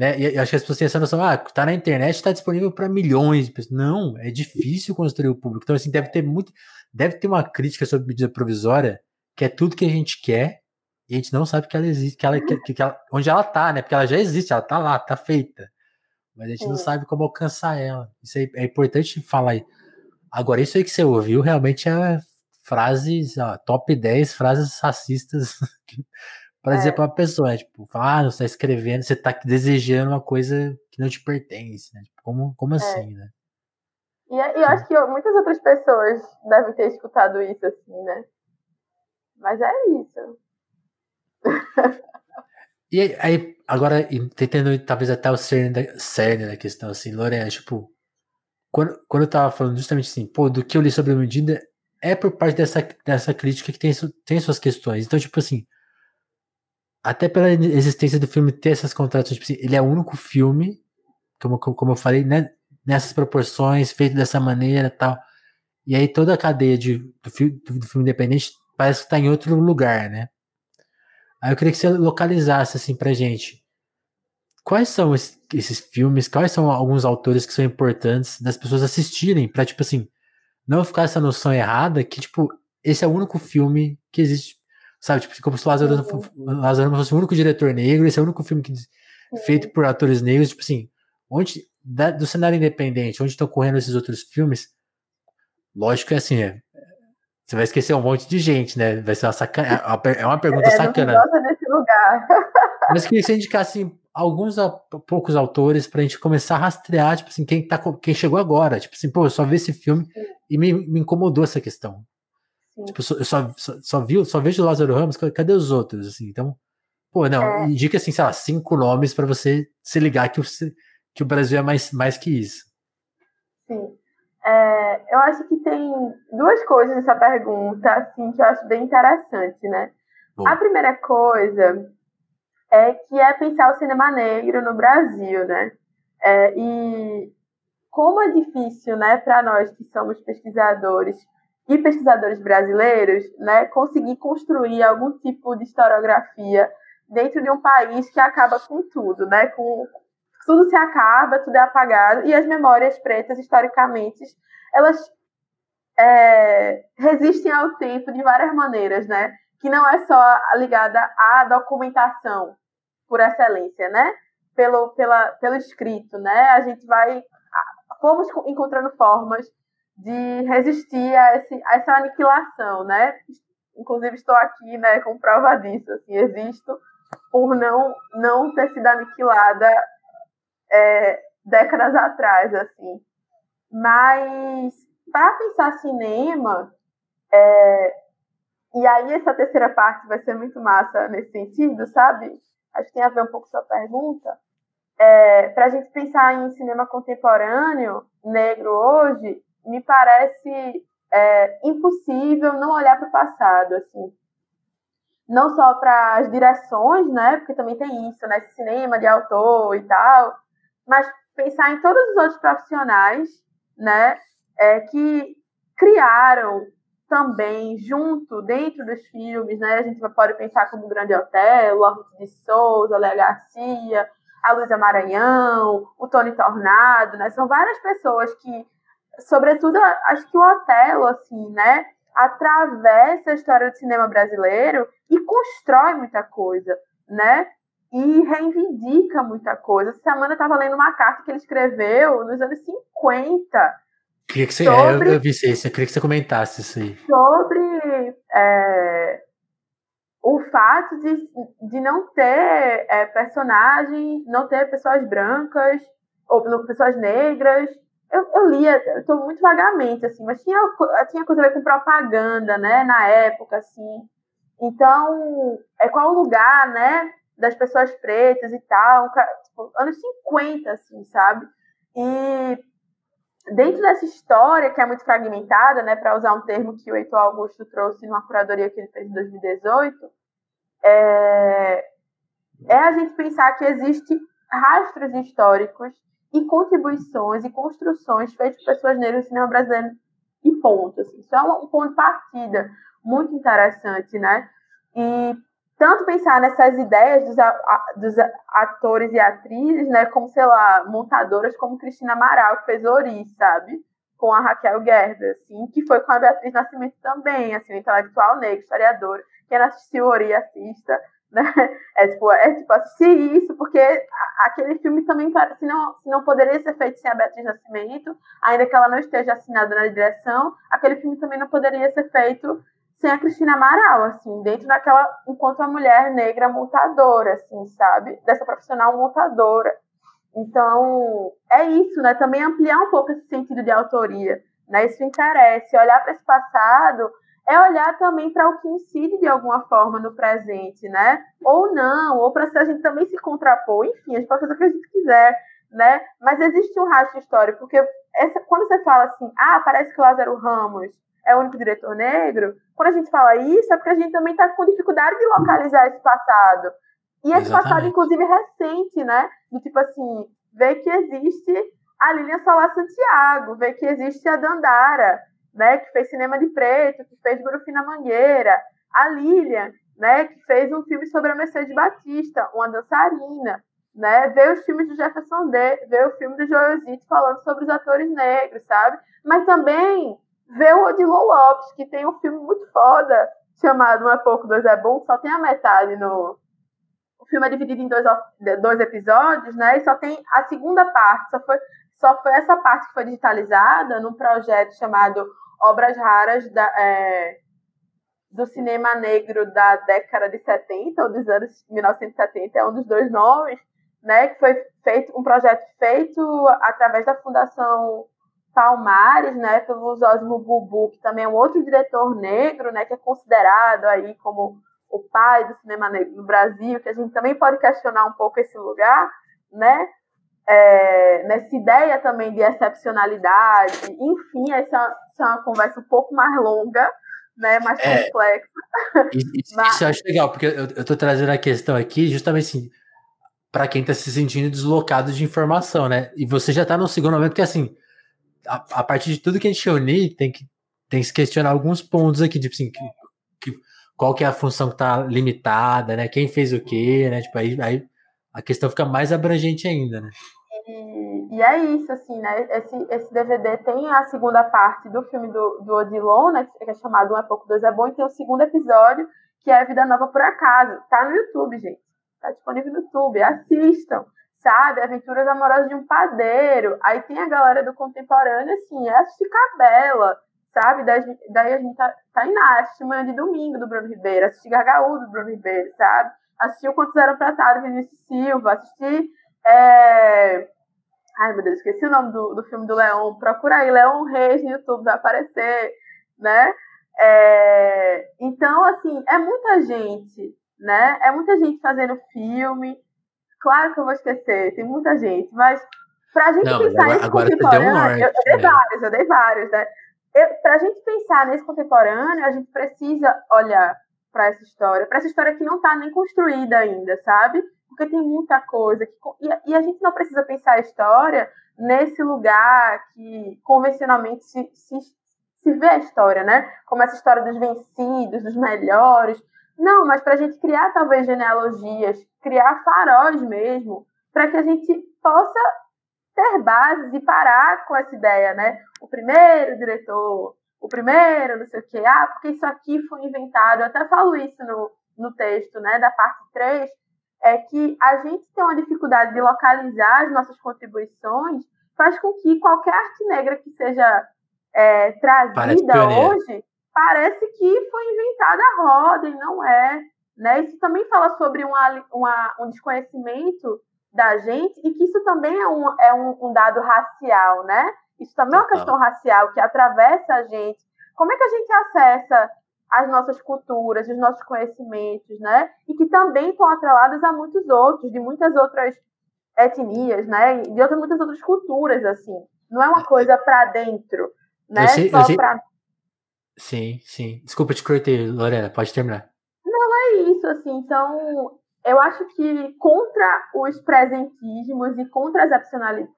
Né? E acho que as pessoas têm essa noção, ah, tá na internet, está disponível para milhões de pessoas. Não, é difícil construir o público. Então, assim, deve ter muito. Deve ter uma crítica sobre medida provisória, que é tudo que a gente quer, e a gente não sabe que ela existe, que ela, que, que ela, onde ela tá, né? Porque ela já existe, ela tá lá, tá feita. Mas a gente não sabe como alcançar ela. Isso é, é importante falar aí. Agora, isso aí que você ouviu realmente é frases, ó, top 10 frases racistas para é. dizer para uma pessoa, né? tipo, ah, você está escrevendo, você está desejando uma coisa que não te pertence, né? Tipo, como, como é. assim, né? E, e eu acho que muitas outras pessoas devem ter escutado isso assim, né? Mas é isso. e aí, agora, tentando talvez até o cerne da, cerne da questão, assim, Lorena, tipo, quando, quando eu tava falando justamente assim, pô, do que eu li sobre a medida, é por parte dessa, dessa crítica que tem, tem suas questões. Então, tipo assim, até pela existência do filme ter essas contratações, tipo assim, ele é o único filme, como, como eu falei, né, nessas proporções, feito dessa maneira tal. E aí toda a cadeia de, do, filme, do filme independente parece que está em outro lugar, né? Aí eu queria que você localizasse assim pra gente. quais são esses filmes, quais são alguns autores que são importantes das pessoas assistirem, para tipo assim, não ficar essa noção errada que, tipo, esse é o único filme que existe, sabe? Tipo, como se o Lázaro. Lázaro fosse o único diretor negro, esse é o único filme que, feito por atores negros, tipo assim, onde, da, do cenário independente, onde estão correndo esses outros filmes, lógico que é assim, é, você vai esquecer um monte de gente, né? Vai ser uma sacana, é uma pergunta é, sacana. Lugar. Mas queria que você indicasse assim, alguns a, poucos autores pra gente começar a rastrear, tipo assim, quem, tá, quem chegou agora. Tipo assim, pô, eu só vi esse filme e me, me incomodou essa questão. Tipo, eu só, só, só, vi, só vejo o Lázaro Ramos, cadê os outros? Assim, então, pô, não, é. indica assim, sei lá, cinco nomes para você se ligar que o, que o Brasil é mais, mais que isso. Sim. É, eu acho que tem duas coisas nessa pergunta, assim, que eu acho bem interessante, né? Bom. A primeira coisa é que é pensar o cinema negro no Brasil, né? É, e como é difícil, né, para nós que somos pesquisadores e pesquisadores brasileiros, né, conseguir construir algum tipo de historiografia dentro de um país que acaba com tudo, né, com tudo se acaba, tudo é apagado e as memórias pretas historicamente elas é, resistem ao tempo de várias maneiras, né? Que não é só ligada à documentação, por excelência, né? Pelo, pela, pelo escrito, né? A gente vai fomos encontrando formas de resistir a, esse, a essa aniquilação, né? Inclusive estou aqui, né, com prova disso, assim, existo por não não ter sido aniquilada é, décadas atrás, assim. Mas para pensar cinema, é, e aí essa terceira parte vai ser muito massa nesse sentido, sabe? acho que tem a ver um pouco com sua pergunta, é, para a gente pensar em cinema contemporâneo negro hoje, me parece é, impossível não olhar para o passado, assim. Não só para as direções, né? Porque também tem isso, né? Esse cinema de autor e tal, mas pensar em todos os outros profissionais, né? É, que criaram também junto, dentro dos filmes, né? A gente pode pensar como o Grande a Ruth de Souza, a Léa Garcia, a Luísa Maranhão, o Tony Tornado, né? São várias pessoas que, sobretudo, acho que o Otelo, assim, né? Atravessa a história do cinema brasileiro e constrói muita coisa, né? E reivindica muita coisa. Essa semana eu estava lendo uma carta que ele escreveu nos anos 50, Queria que você, sobre, é, eu, vi isso, eu queria que você comentasse isso aí. Sobre é, o fato de, de não ter é, personagens, não ter pessoas brancas, ou pessoas negras. Eu, eu lia, eu tô muito vagamente, assim, mas tinha, tinha coisa a ver com propaganda, né, na época, assim. Então, é qual o lugar, né, das pessoas pretas e tal, tipo, anos 50, assim, sabe? E dentro dessa história, que é muito fragmentada, né, para usar um termo que o Heitor Augusto trouxe numa curadoria que ele fez em 2018, é, é a gente pensar que existe rastros históricos e contribuições e construções feitas por pessoas negras no cinema brasileiro e ponto. Assim. Isso é um ponto de partida muito interessante, né? E tanto pensar nessas ideias dos, dos, atores e atrizes, né, como, sei lá, montadoras como Cristina Amaral, que fez Ori, sabe? Com a Raquel Gerber, assim, que foi com a Beatriz Nascimento também, assim, intelectual negro, historiadora. Quem não assistiu Ori, assista, né? É tipo, é tipo assistir isso, porque aquele filme também, se não, não poderia ser feito sem a Beatriz Nascimento, ainda que ela não esteja assinada na direção, aquele filme também não poderia ser feito sem a Cristina Amaral, assim, dentro daquela, enquanto a mulher negra montadora, assim, sabe? Dessa profissional montadora. Então, é isso, né? Também ampliar um pouco esse sentido de autoria, né? Isso interessa. Olhar para esse passado é olhar também para o que incide de alguma forma no presente, né? Ou não, ou para se a gente também se contrapor, enfim, a gente pode fazer o que a gente quiser, né? Mas existe um rastro histórico, porque essa, quando você fala assim, ah, parece que Lázaro Ramos é o único diretor negro, quando a gente fala isso, é porque a gente também está com dificuldade de localizar esse passado. E esse Exatamente. passado, inclusive, recente, né? Do tipo assim, ver que existe a Lilian Solar Santiago, ver que existe a Dandara, né? Que fez Cinema de Preto, que fez Grufina Mangueira. A Lilian, né? Que fez um filme sobre a Mercedes Batista, uma dançarina. né? Ver os filmes do Jefferson D, ver o filme do Joel Zito falando sobre os atores negros, sabe? Mas também ver o Odilon Lopes, que tem um filme muito foda, chamado Um é Pouco, Dois é Bom, que só tem a metade no... O filme é dividido em dois, dois episódios, né? E só tem a segunda parte, só foi, só foi essa parte que foi digitalizada num projeto chamado Obras Raras da, é, do cinema negro da década de 70 ou dos anos 1970, é um dos dois nomes, né, que foi feito um projeto feito através da Fundação Palmares, né, pelo Zosimo Bubu, que também é um outro diretor negro, né, que é considerado aí como o pai do cinema negro no Brasil, que a gente também pode questionar um pouco esse lugar, né, é, nessa ideia também de excepcionalidade, enfim, essa, essa é uma conversa um pouco mais longa, né, mais é, complexa. Isso, Mas... isso eu acho legal, porque eu, eu tô trazendo a questão aqui justamente assim, para quem está se sentindo deslocado de informação, né? E você já está no segundo momento que assim, a, a, partir de tudo que a gente reunir, tem que tem que se questionar alguns pontos aqui, tipo assim, que, que, qual que é a função que está limitada, né? Quem fez o quê, né? Tipo, aí, aí a questão fica mais abrangente ainda, né? E, e, é isso, assim, né? Esse, esse DVD tem a segunda parte do filme do, do Odilon, né? Que é chamado Um é Pouco, Dois é Bom, e tem o segundo episódio, que é Vida Nova por Acaso. Tá no YouTube, gente. Tá disponível no YouTube, assistam, sabe? Aventuras Amorosas de um Padeiro. Aí tem a galera do contemporâneo, assim, é assistir Cabela, sabe? Daí, daí a gente tá, tá indo assistir Manhã de Domingo do Bruno Ribeiro, assistir Gargaúdo do Bruno Ribeiro, sabe? Assistir o Quantos Eram Pratados, Vinícius Silva, assistir. É... Ai, meu Deus, esqueci o nome do, do filme do Leão. Procura aí, Leão Reis no YouTube, vai aparecer, né? É... Então, assim, é muita gente né? É muita gente fazendo filme. Claro que eu vou esquecer, tem muita gente, mas pra gente Não, pensar agora, nesse contemporâneo, norte, eu, eu, dei né? vários, eu dei vários, né? Eu, pra gente pensar nesse contemporâneo, a gente precisa olhar para essa história, para essa história que não está nem construída ainda, sabe? Porque tem muita coisa que, e, e, a gente não precisa pensar a história nesse lugar que convencionalmente se, se, se vê a história, né? Como essa história dos vencidos, dos melhores, não, mas para a gente criar talvez genealogias, criar faróis mesmo, para que a gente possa ter bases e parar com essa ideia, né? O primeiro diretor, o primeiro, não sei o quê, ah, porque isso aqui foi inventado. Eu até falo isso no, no texto, né, da parte 3, é que a gente tem uma dificuldade de localizar as nossas contribuições, faz com que qualquer arte negra que seja é, trazida hoje parece que foi inventada a roda e não é. Né? Isso também fala sobre uma, uma, um desconhecimento da gente e que isso também é um, é um, um dado racial, né? Isso também é uma questão racial que atravessa a gente. Como é que a gente acessa as nossas culturas, os nossos conhecimentos, né? E que também estão atreladas a muitos outros, de muitas outras etnias, né? De outras, muitas outras culturas, assim. Não é uma coisa para dentro, né? Sei, Só para Sim, sim. Desculpa te cortei, Lorena, pode terminar. Não, é isso, assim. Então, eu acho que contra os presentismos e contra as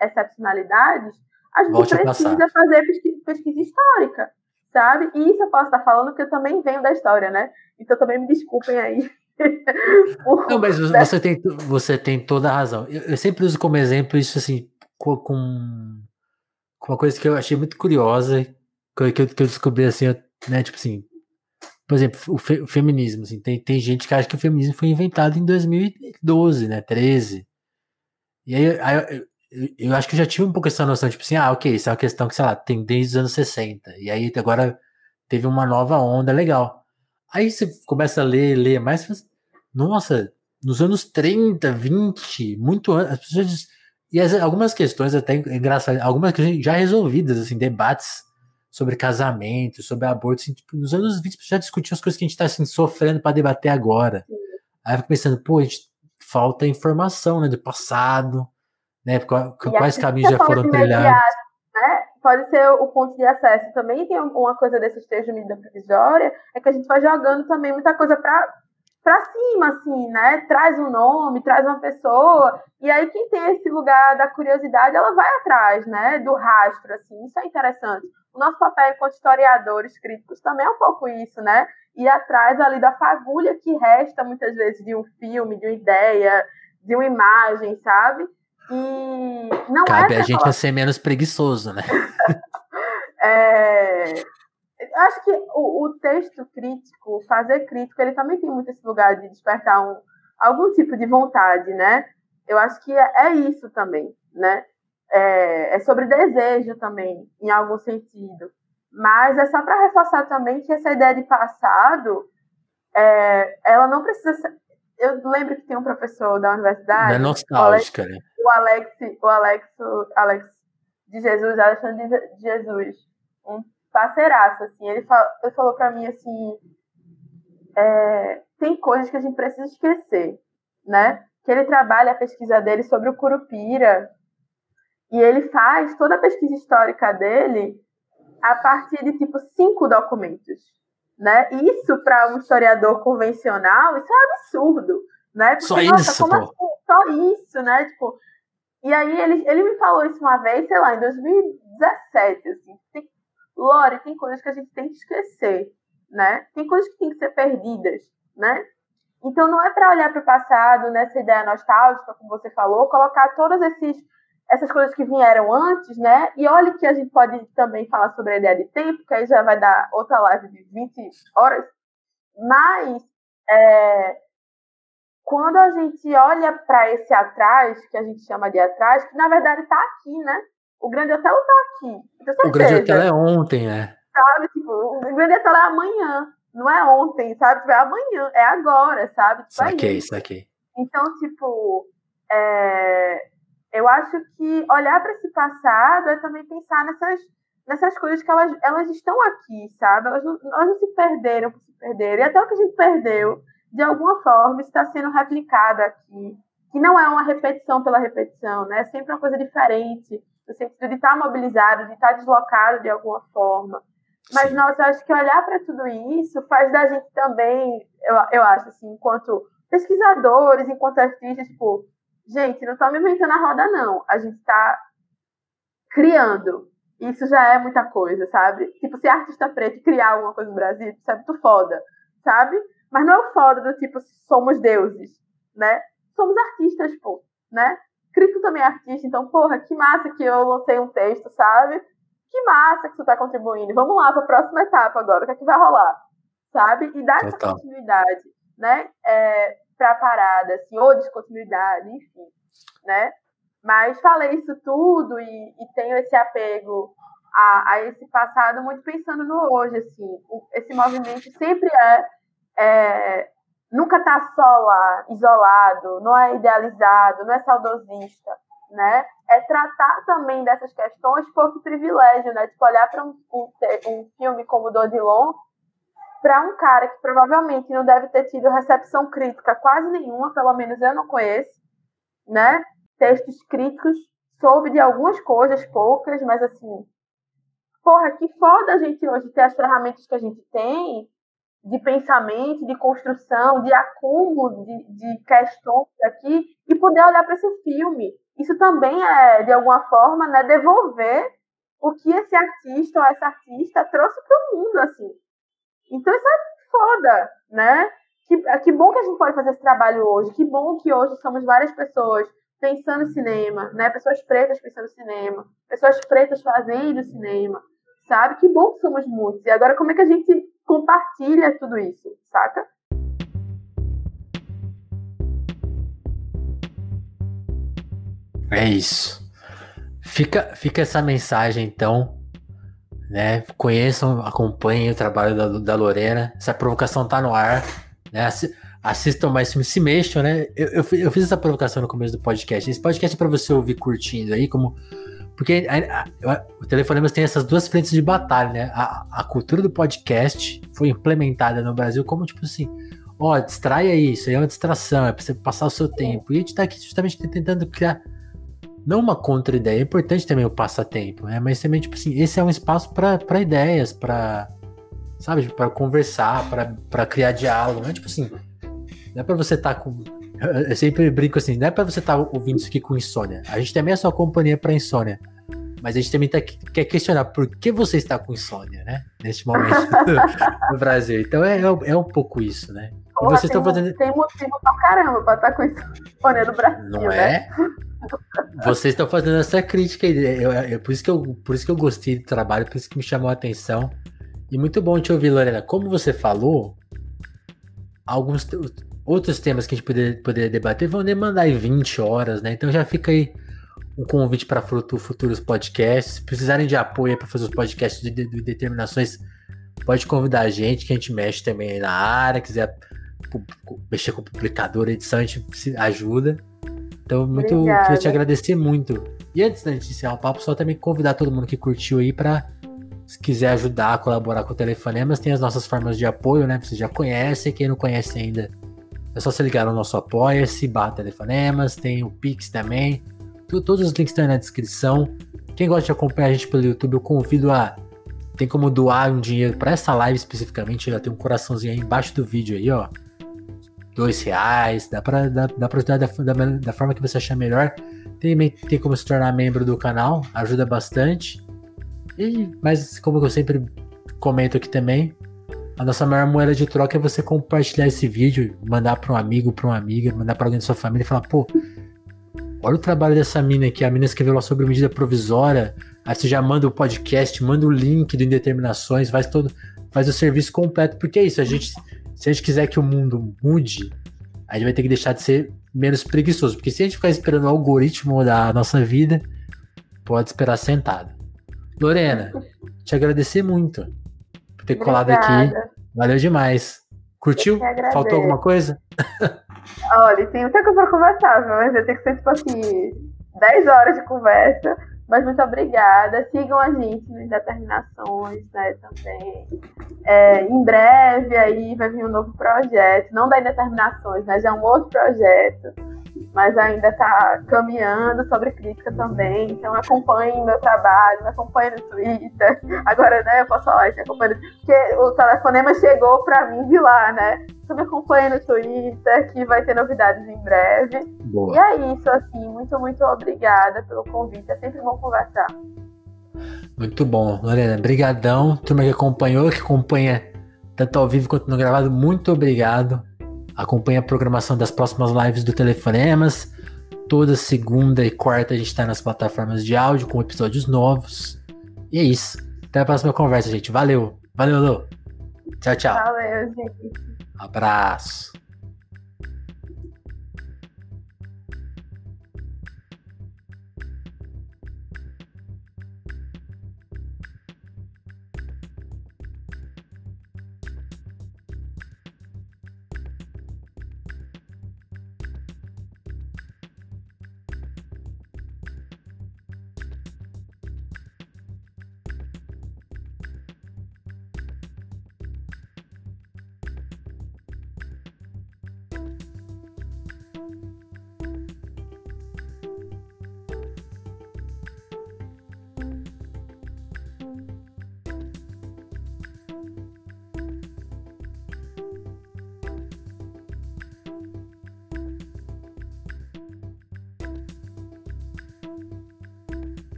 excepcionalidades, a gente Volte precisa a fazer pesquisa, pesquisa, histórica, sabe? E isso eu posso estar falando porque eu também venho da história, né? Então também me desculpem aí. Não, mas você tem, você tem toda a razão. Eu, eu sempre uso como exemplo isso assim, com, com, uma coisa que eu achei muito curiosa, que eu, que eu descobri assim, né? Tipo assim, por exemplo, o, fe, o, feminismo, assim, tem, tem gente que acha que o feminismo foi inventado em 2012, né? 13. E aí, aí eu, acho que eu já tive um pouco essa noção, tipo assim, ah, ok, isso é uma questão que, sei lá, tem desde os anos 60. E aí agora teve uma nova onda legal. Aí você começa a ler, ler mais, nossa, nos anos 30, 20, muito antes, as pessoas. E as, algumas questões até engraçadas, algumas que já resolvidas, assim, debates sobre casamento, sobre aborto. Assim, tipo, nos anos 20 já discutiam as coisas que a gente está assim, sofrendo para debater agora. Aí eu fico pensando, pô, a gente, falta informação né, do passado, né? Quais caminhos já foram trilhados. Né? Pode ser o ponto de acesso. Também tem uma coisa desses textos de medida provisória, é que a gente vai jogando também muita coisa para para cima, assim, né? Traz um nome, traz uma pessoa, e aí quem tem esse lugar da curiosidade, ela vai atrás, né? Do rastro, assim, isso é interessante. O nosso papel enquanto historiadores críticos também é um pouco isso, né? Ir atrás ali da fagulha que resta muitas vezes de um filme, de uma ideia, de uma imagem, sabe? E não Cabe é a gente falar... a ser menos preguiçoso, né? é, acho que o, o, texto crítico, fazer crítico, ele também tem muito esse lugar de despertar um, algum tipo de vontade, né? Eu acho que é, é isso também, né? É, é, sobre desejo também, em algum sentido. Mas é só para reforçar também que essa ideia de passado, é, ela não precisa ser... Eu lembro que tem um professor da universidade... Não é nostálgica, né? O Alex, o Alex, o Alex de Jesus, Alexandre de Jesus, um parceiraço, assim, ele, fal, ele falou para mim, assim, é, tem coisas que a gente precisa esquecer, né? Que ele trabalha a pesquisa dele sobre o Curupira, e ele faz toda a pesquisa histórica dele a partir de, tipo, cinco documentos, né? Isso, para um historiador convencional, isso é um absurdo, né? Porque, Só nossa, isso, como pô. assim? Só isso, né? Tipo, e aí ele, ele me falou isso uma vez, sei lá, em 2017, assim, tem, Lore, tem coisas que a gente tem que esquecer, né? Tem coisas que tem que ser perdidas, né? Então não é para olhar para o passado, nessa ideia nostálgica, como você falou, colocar todas esses, essas coisas que vieram antes, né? E olha que a gente pode também falar sobre a ideia de tempo, que aí já vai dar outra live de 20 horas. Mas é, quando a gente olha para esse atrás, que a gente chama de atrás, que na verdade está aqui, né? O Grande Hotel está aqui. O Grande Hotel é ontem, né? Sabe? Tipo, o Grande Hotel é amanhã. Não é ontem, sabe? Tipo, é amanhã, é agora, sabe? Tipo, saquei, é saquei. Então, tipo, é... eu acho que olhar para esse passado é também pensar nessas, nessas coisas que elas, elas estão aqui, sabe? Elas não, elas não se perderam se perderam. E até o que a gente perdeu, de alguma forma, está sendo replicado aqui. Que não é uma repetição pela repetição, né? É sempre uma coisa diferente no sentido de estar mobilizado, de estar deslocado de alguma forma. Mas, nossa, eu acho que olhar para tudo isso faz da gente também, eu, eu acho, assim, enquanto pesquisadores, enquanto artistas, tipo, gente, não estamos inventando a roda, não. A gente está criando. Isso já é muita coisa, sabe? Tipo, ser artista preto criar alguma coisa no Brasil, isso é muito foda, sabe? Mas não é o foda do tipo, somos deuses, né? Somos artistas, pô, né? Crítico também é artista, então, porra, que massa que eu lancei um texto, sabe? Que massa que tu tá contribuindo. Vamos lá para a próxima etapa agora, o que é que vai rolar? Sabe? E dar essa continuidade, né? É, para a parada, assim, ou descontinuidade, enfim, né? Mas falei isso tudo e, e tenho esse apego a, a, esse passado muito pensando no hoje, assim. Esse movimento sempre é, é nunca está só lá, isolado, não é idealizado, não é saudosista, né? É tratar também dessas questões que privilégio, né? Tipo, olhar para um, um, um, filme como Dodilon para um cara que provavelmente não deve ter tido recepção crítica quase nenhuma, pelo menos eu não conheço, né? Textos críticos, soube de algumas coisas, poucas, mas assim, porra, que foda a gente hoje ter as ferramentas que a gente tem de pensamento, de construção, de acúmulo de, de questões aqui e poder olhar para esse filme. Isso também é, de alguma forma, né, devolver o que esse artista ou essa artista trouxe para o mundo, assim. Então isso é foda, né? Que, que bom que a gente pode fazer esse trabalho hoje. Que bom que hoje somos várias pessoas pensando em cinema, né? Pessoas pretas pensando em cinema, pessoas pretas fazendo cinema, sabe? Que bom que somos muitos. E agora como é que a gente compartilha tudo isso, saca? É isso. Fica, fica essa mensagem, então. Né? Conheçam, acompanhem o trabalho da, da Lorena. Essa provocação tá no ar. Né? Assistam mais filmes, se mexam, né? Eu, eu, eu, fiz essa provocação no começo do podcast. Esse podcast é para você ouvir curtindo aí, como porque a, a, o Telefonemas tem essas duas frentes de batalha, né? A, a cultura do podcast foi implementada no Brasil como tipo assim: ó, distraia isso, aí é uma distração, é pra você passar o seu tempo. E a gente tá aqui justamente tentando criar não uma contra-ideia, é importante também o passatempo, né? Mas também, tipo assim, esse é um espaço para ideias, para sabe, para conversar, para criar diálogo, né? Tipo assim, não é para você estar tá com eu sempre brinco assim, não é pra você estar tá ouvindo isso aqui com insônia. A gente também é sua companhia para insônia. Mas a gente também tá, quer questionar por que você está com insônia, né? Neste momento no Brasil. Então é, é, é um pouco isso, né? Porra, você tem, fazendo... tem motivo pra caramba pra estar tá com isso no Brasil, Não né? é? Vocês estão fazendo essa crítica aí. Eu, eu, por, isso que eu, por isso que eu gostei do trabalho, por isso que me chamou a atenção. E muito bom te ouvir, Lorena. Como você falou, alguns outros temas que a gente poderia, poderia debater vão demandar aí 20 horas, né? Então já fica aí um convite para futuros podcasts. Se precisarem de apoio para fazer os podcasts de, de, de, determinações, pode convidar a gente, que a gente mexe também na área, quiser mexer com publicador, edição, a gente ajuda. Então, muito Obrigada. queria te agradecer muito. E antes da gente encerrar o papo, só também convidar todo mundo que curtiu aí para se quiser ajudar, colaborar com o Telefonemas, tem as nossas formas de apoio, né? Você já conhece, quem não conhece ainda, é só se ligar no nosso apoia-se, barra Telefonemas, tem o Pix também. Todos os links estão aí na descrição. Quem gosta de acompanhar a gente pelo YouTube, eu convido a. Tem como doar um dinheiro para essa live especificamente. Já tem um coraçãozinho aí embaixo do vídeo aí, ó. Dois reais. Dá pra, dá, dá pra ajudar da, da, da forma que você achar melhor. Tem, tem como se tornar membro do canal. Ajuda bastante. E, mas como eu sempre comento aqui também, a nossa maior moeda de troca é você compartilhar esse vídeo, mandar para um amigo, para uma amiga, mandar para alguém da sua família e falar, pô, olha o trabalho dessa mina aqui, a mina escreveu lá sobre medida provisória, aí você já manda o podcast, manda o link do Indeterminações, faz todo, faz o serviço completo, porque é isso, a gente, se a gente quiser que o mundo mude, a gente vai ter que deixar de ser menos preguiçoso, porque se a gente ficar esperando o algoritmo da nossa vida, pode esperar sentado. Lorena, te agradecer muito por ter Obrigada. colado aqui. Valeu demais. Curtiu? Faltou alguma coisa? Olha, tem muita coisa para conversar, mas vai ter que ser tipo assim, 10 horas de conversa. Mas muito obrigada. Sigam a gente nas determinações, né, também. É, em breve aí vai vir um novo projeto, não da indeterminações, né, já é um outro projeto mas ainda está caminhando sobre crítica também. Então acompanhem meu trabalho, me acompanhem no Twitter. Agora, né, eu posso falar que porque o telefonema chegou para mim de lá, né? Então me acompanhem no Twitter, que vai ter novidades em breve. Boa. E é isso, assim, muito, muito obrigada pelo convite. É sempre bom conversar. Muito bom, Lorena. Brigadão. Turma que acompanhou, que acompanha tanto ao vivo quanto no gravado, muito obrigado. Acompanhe a programação das próximas lives do Telefonemas. Toda segunda e quarta a gente está nas plataformas de áudio com episódios novos. E é isso. Até a próxima conversa, gente. Valeu. Valeu, Lu. Tchau, tchau. Valeu, gente. Abraço.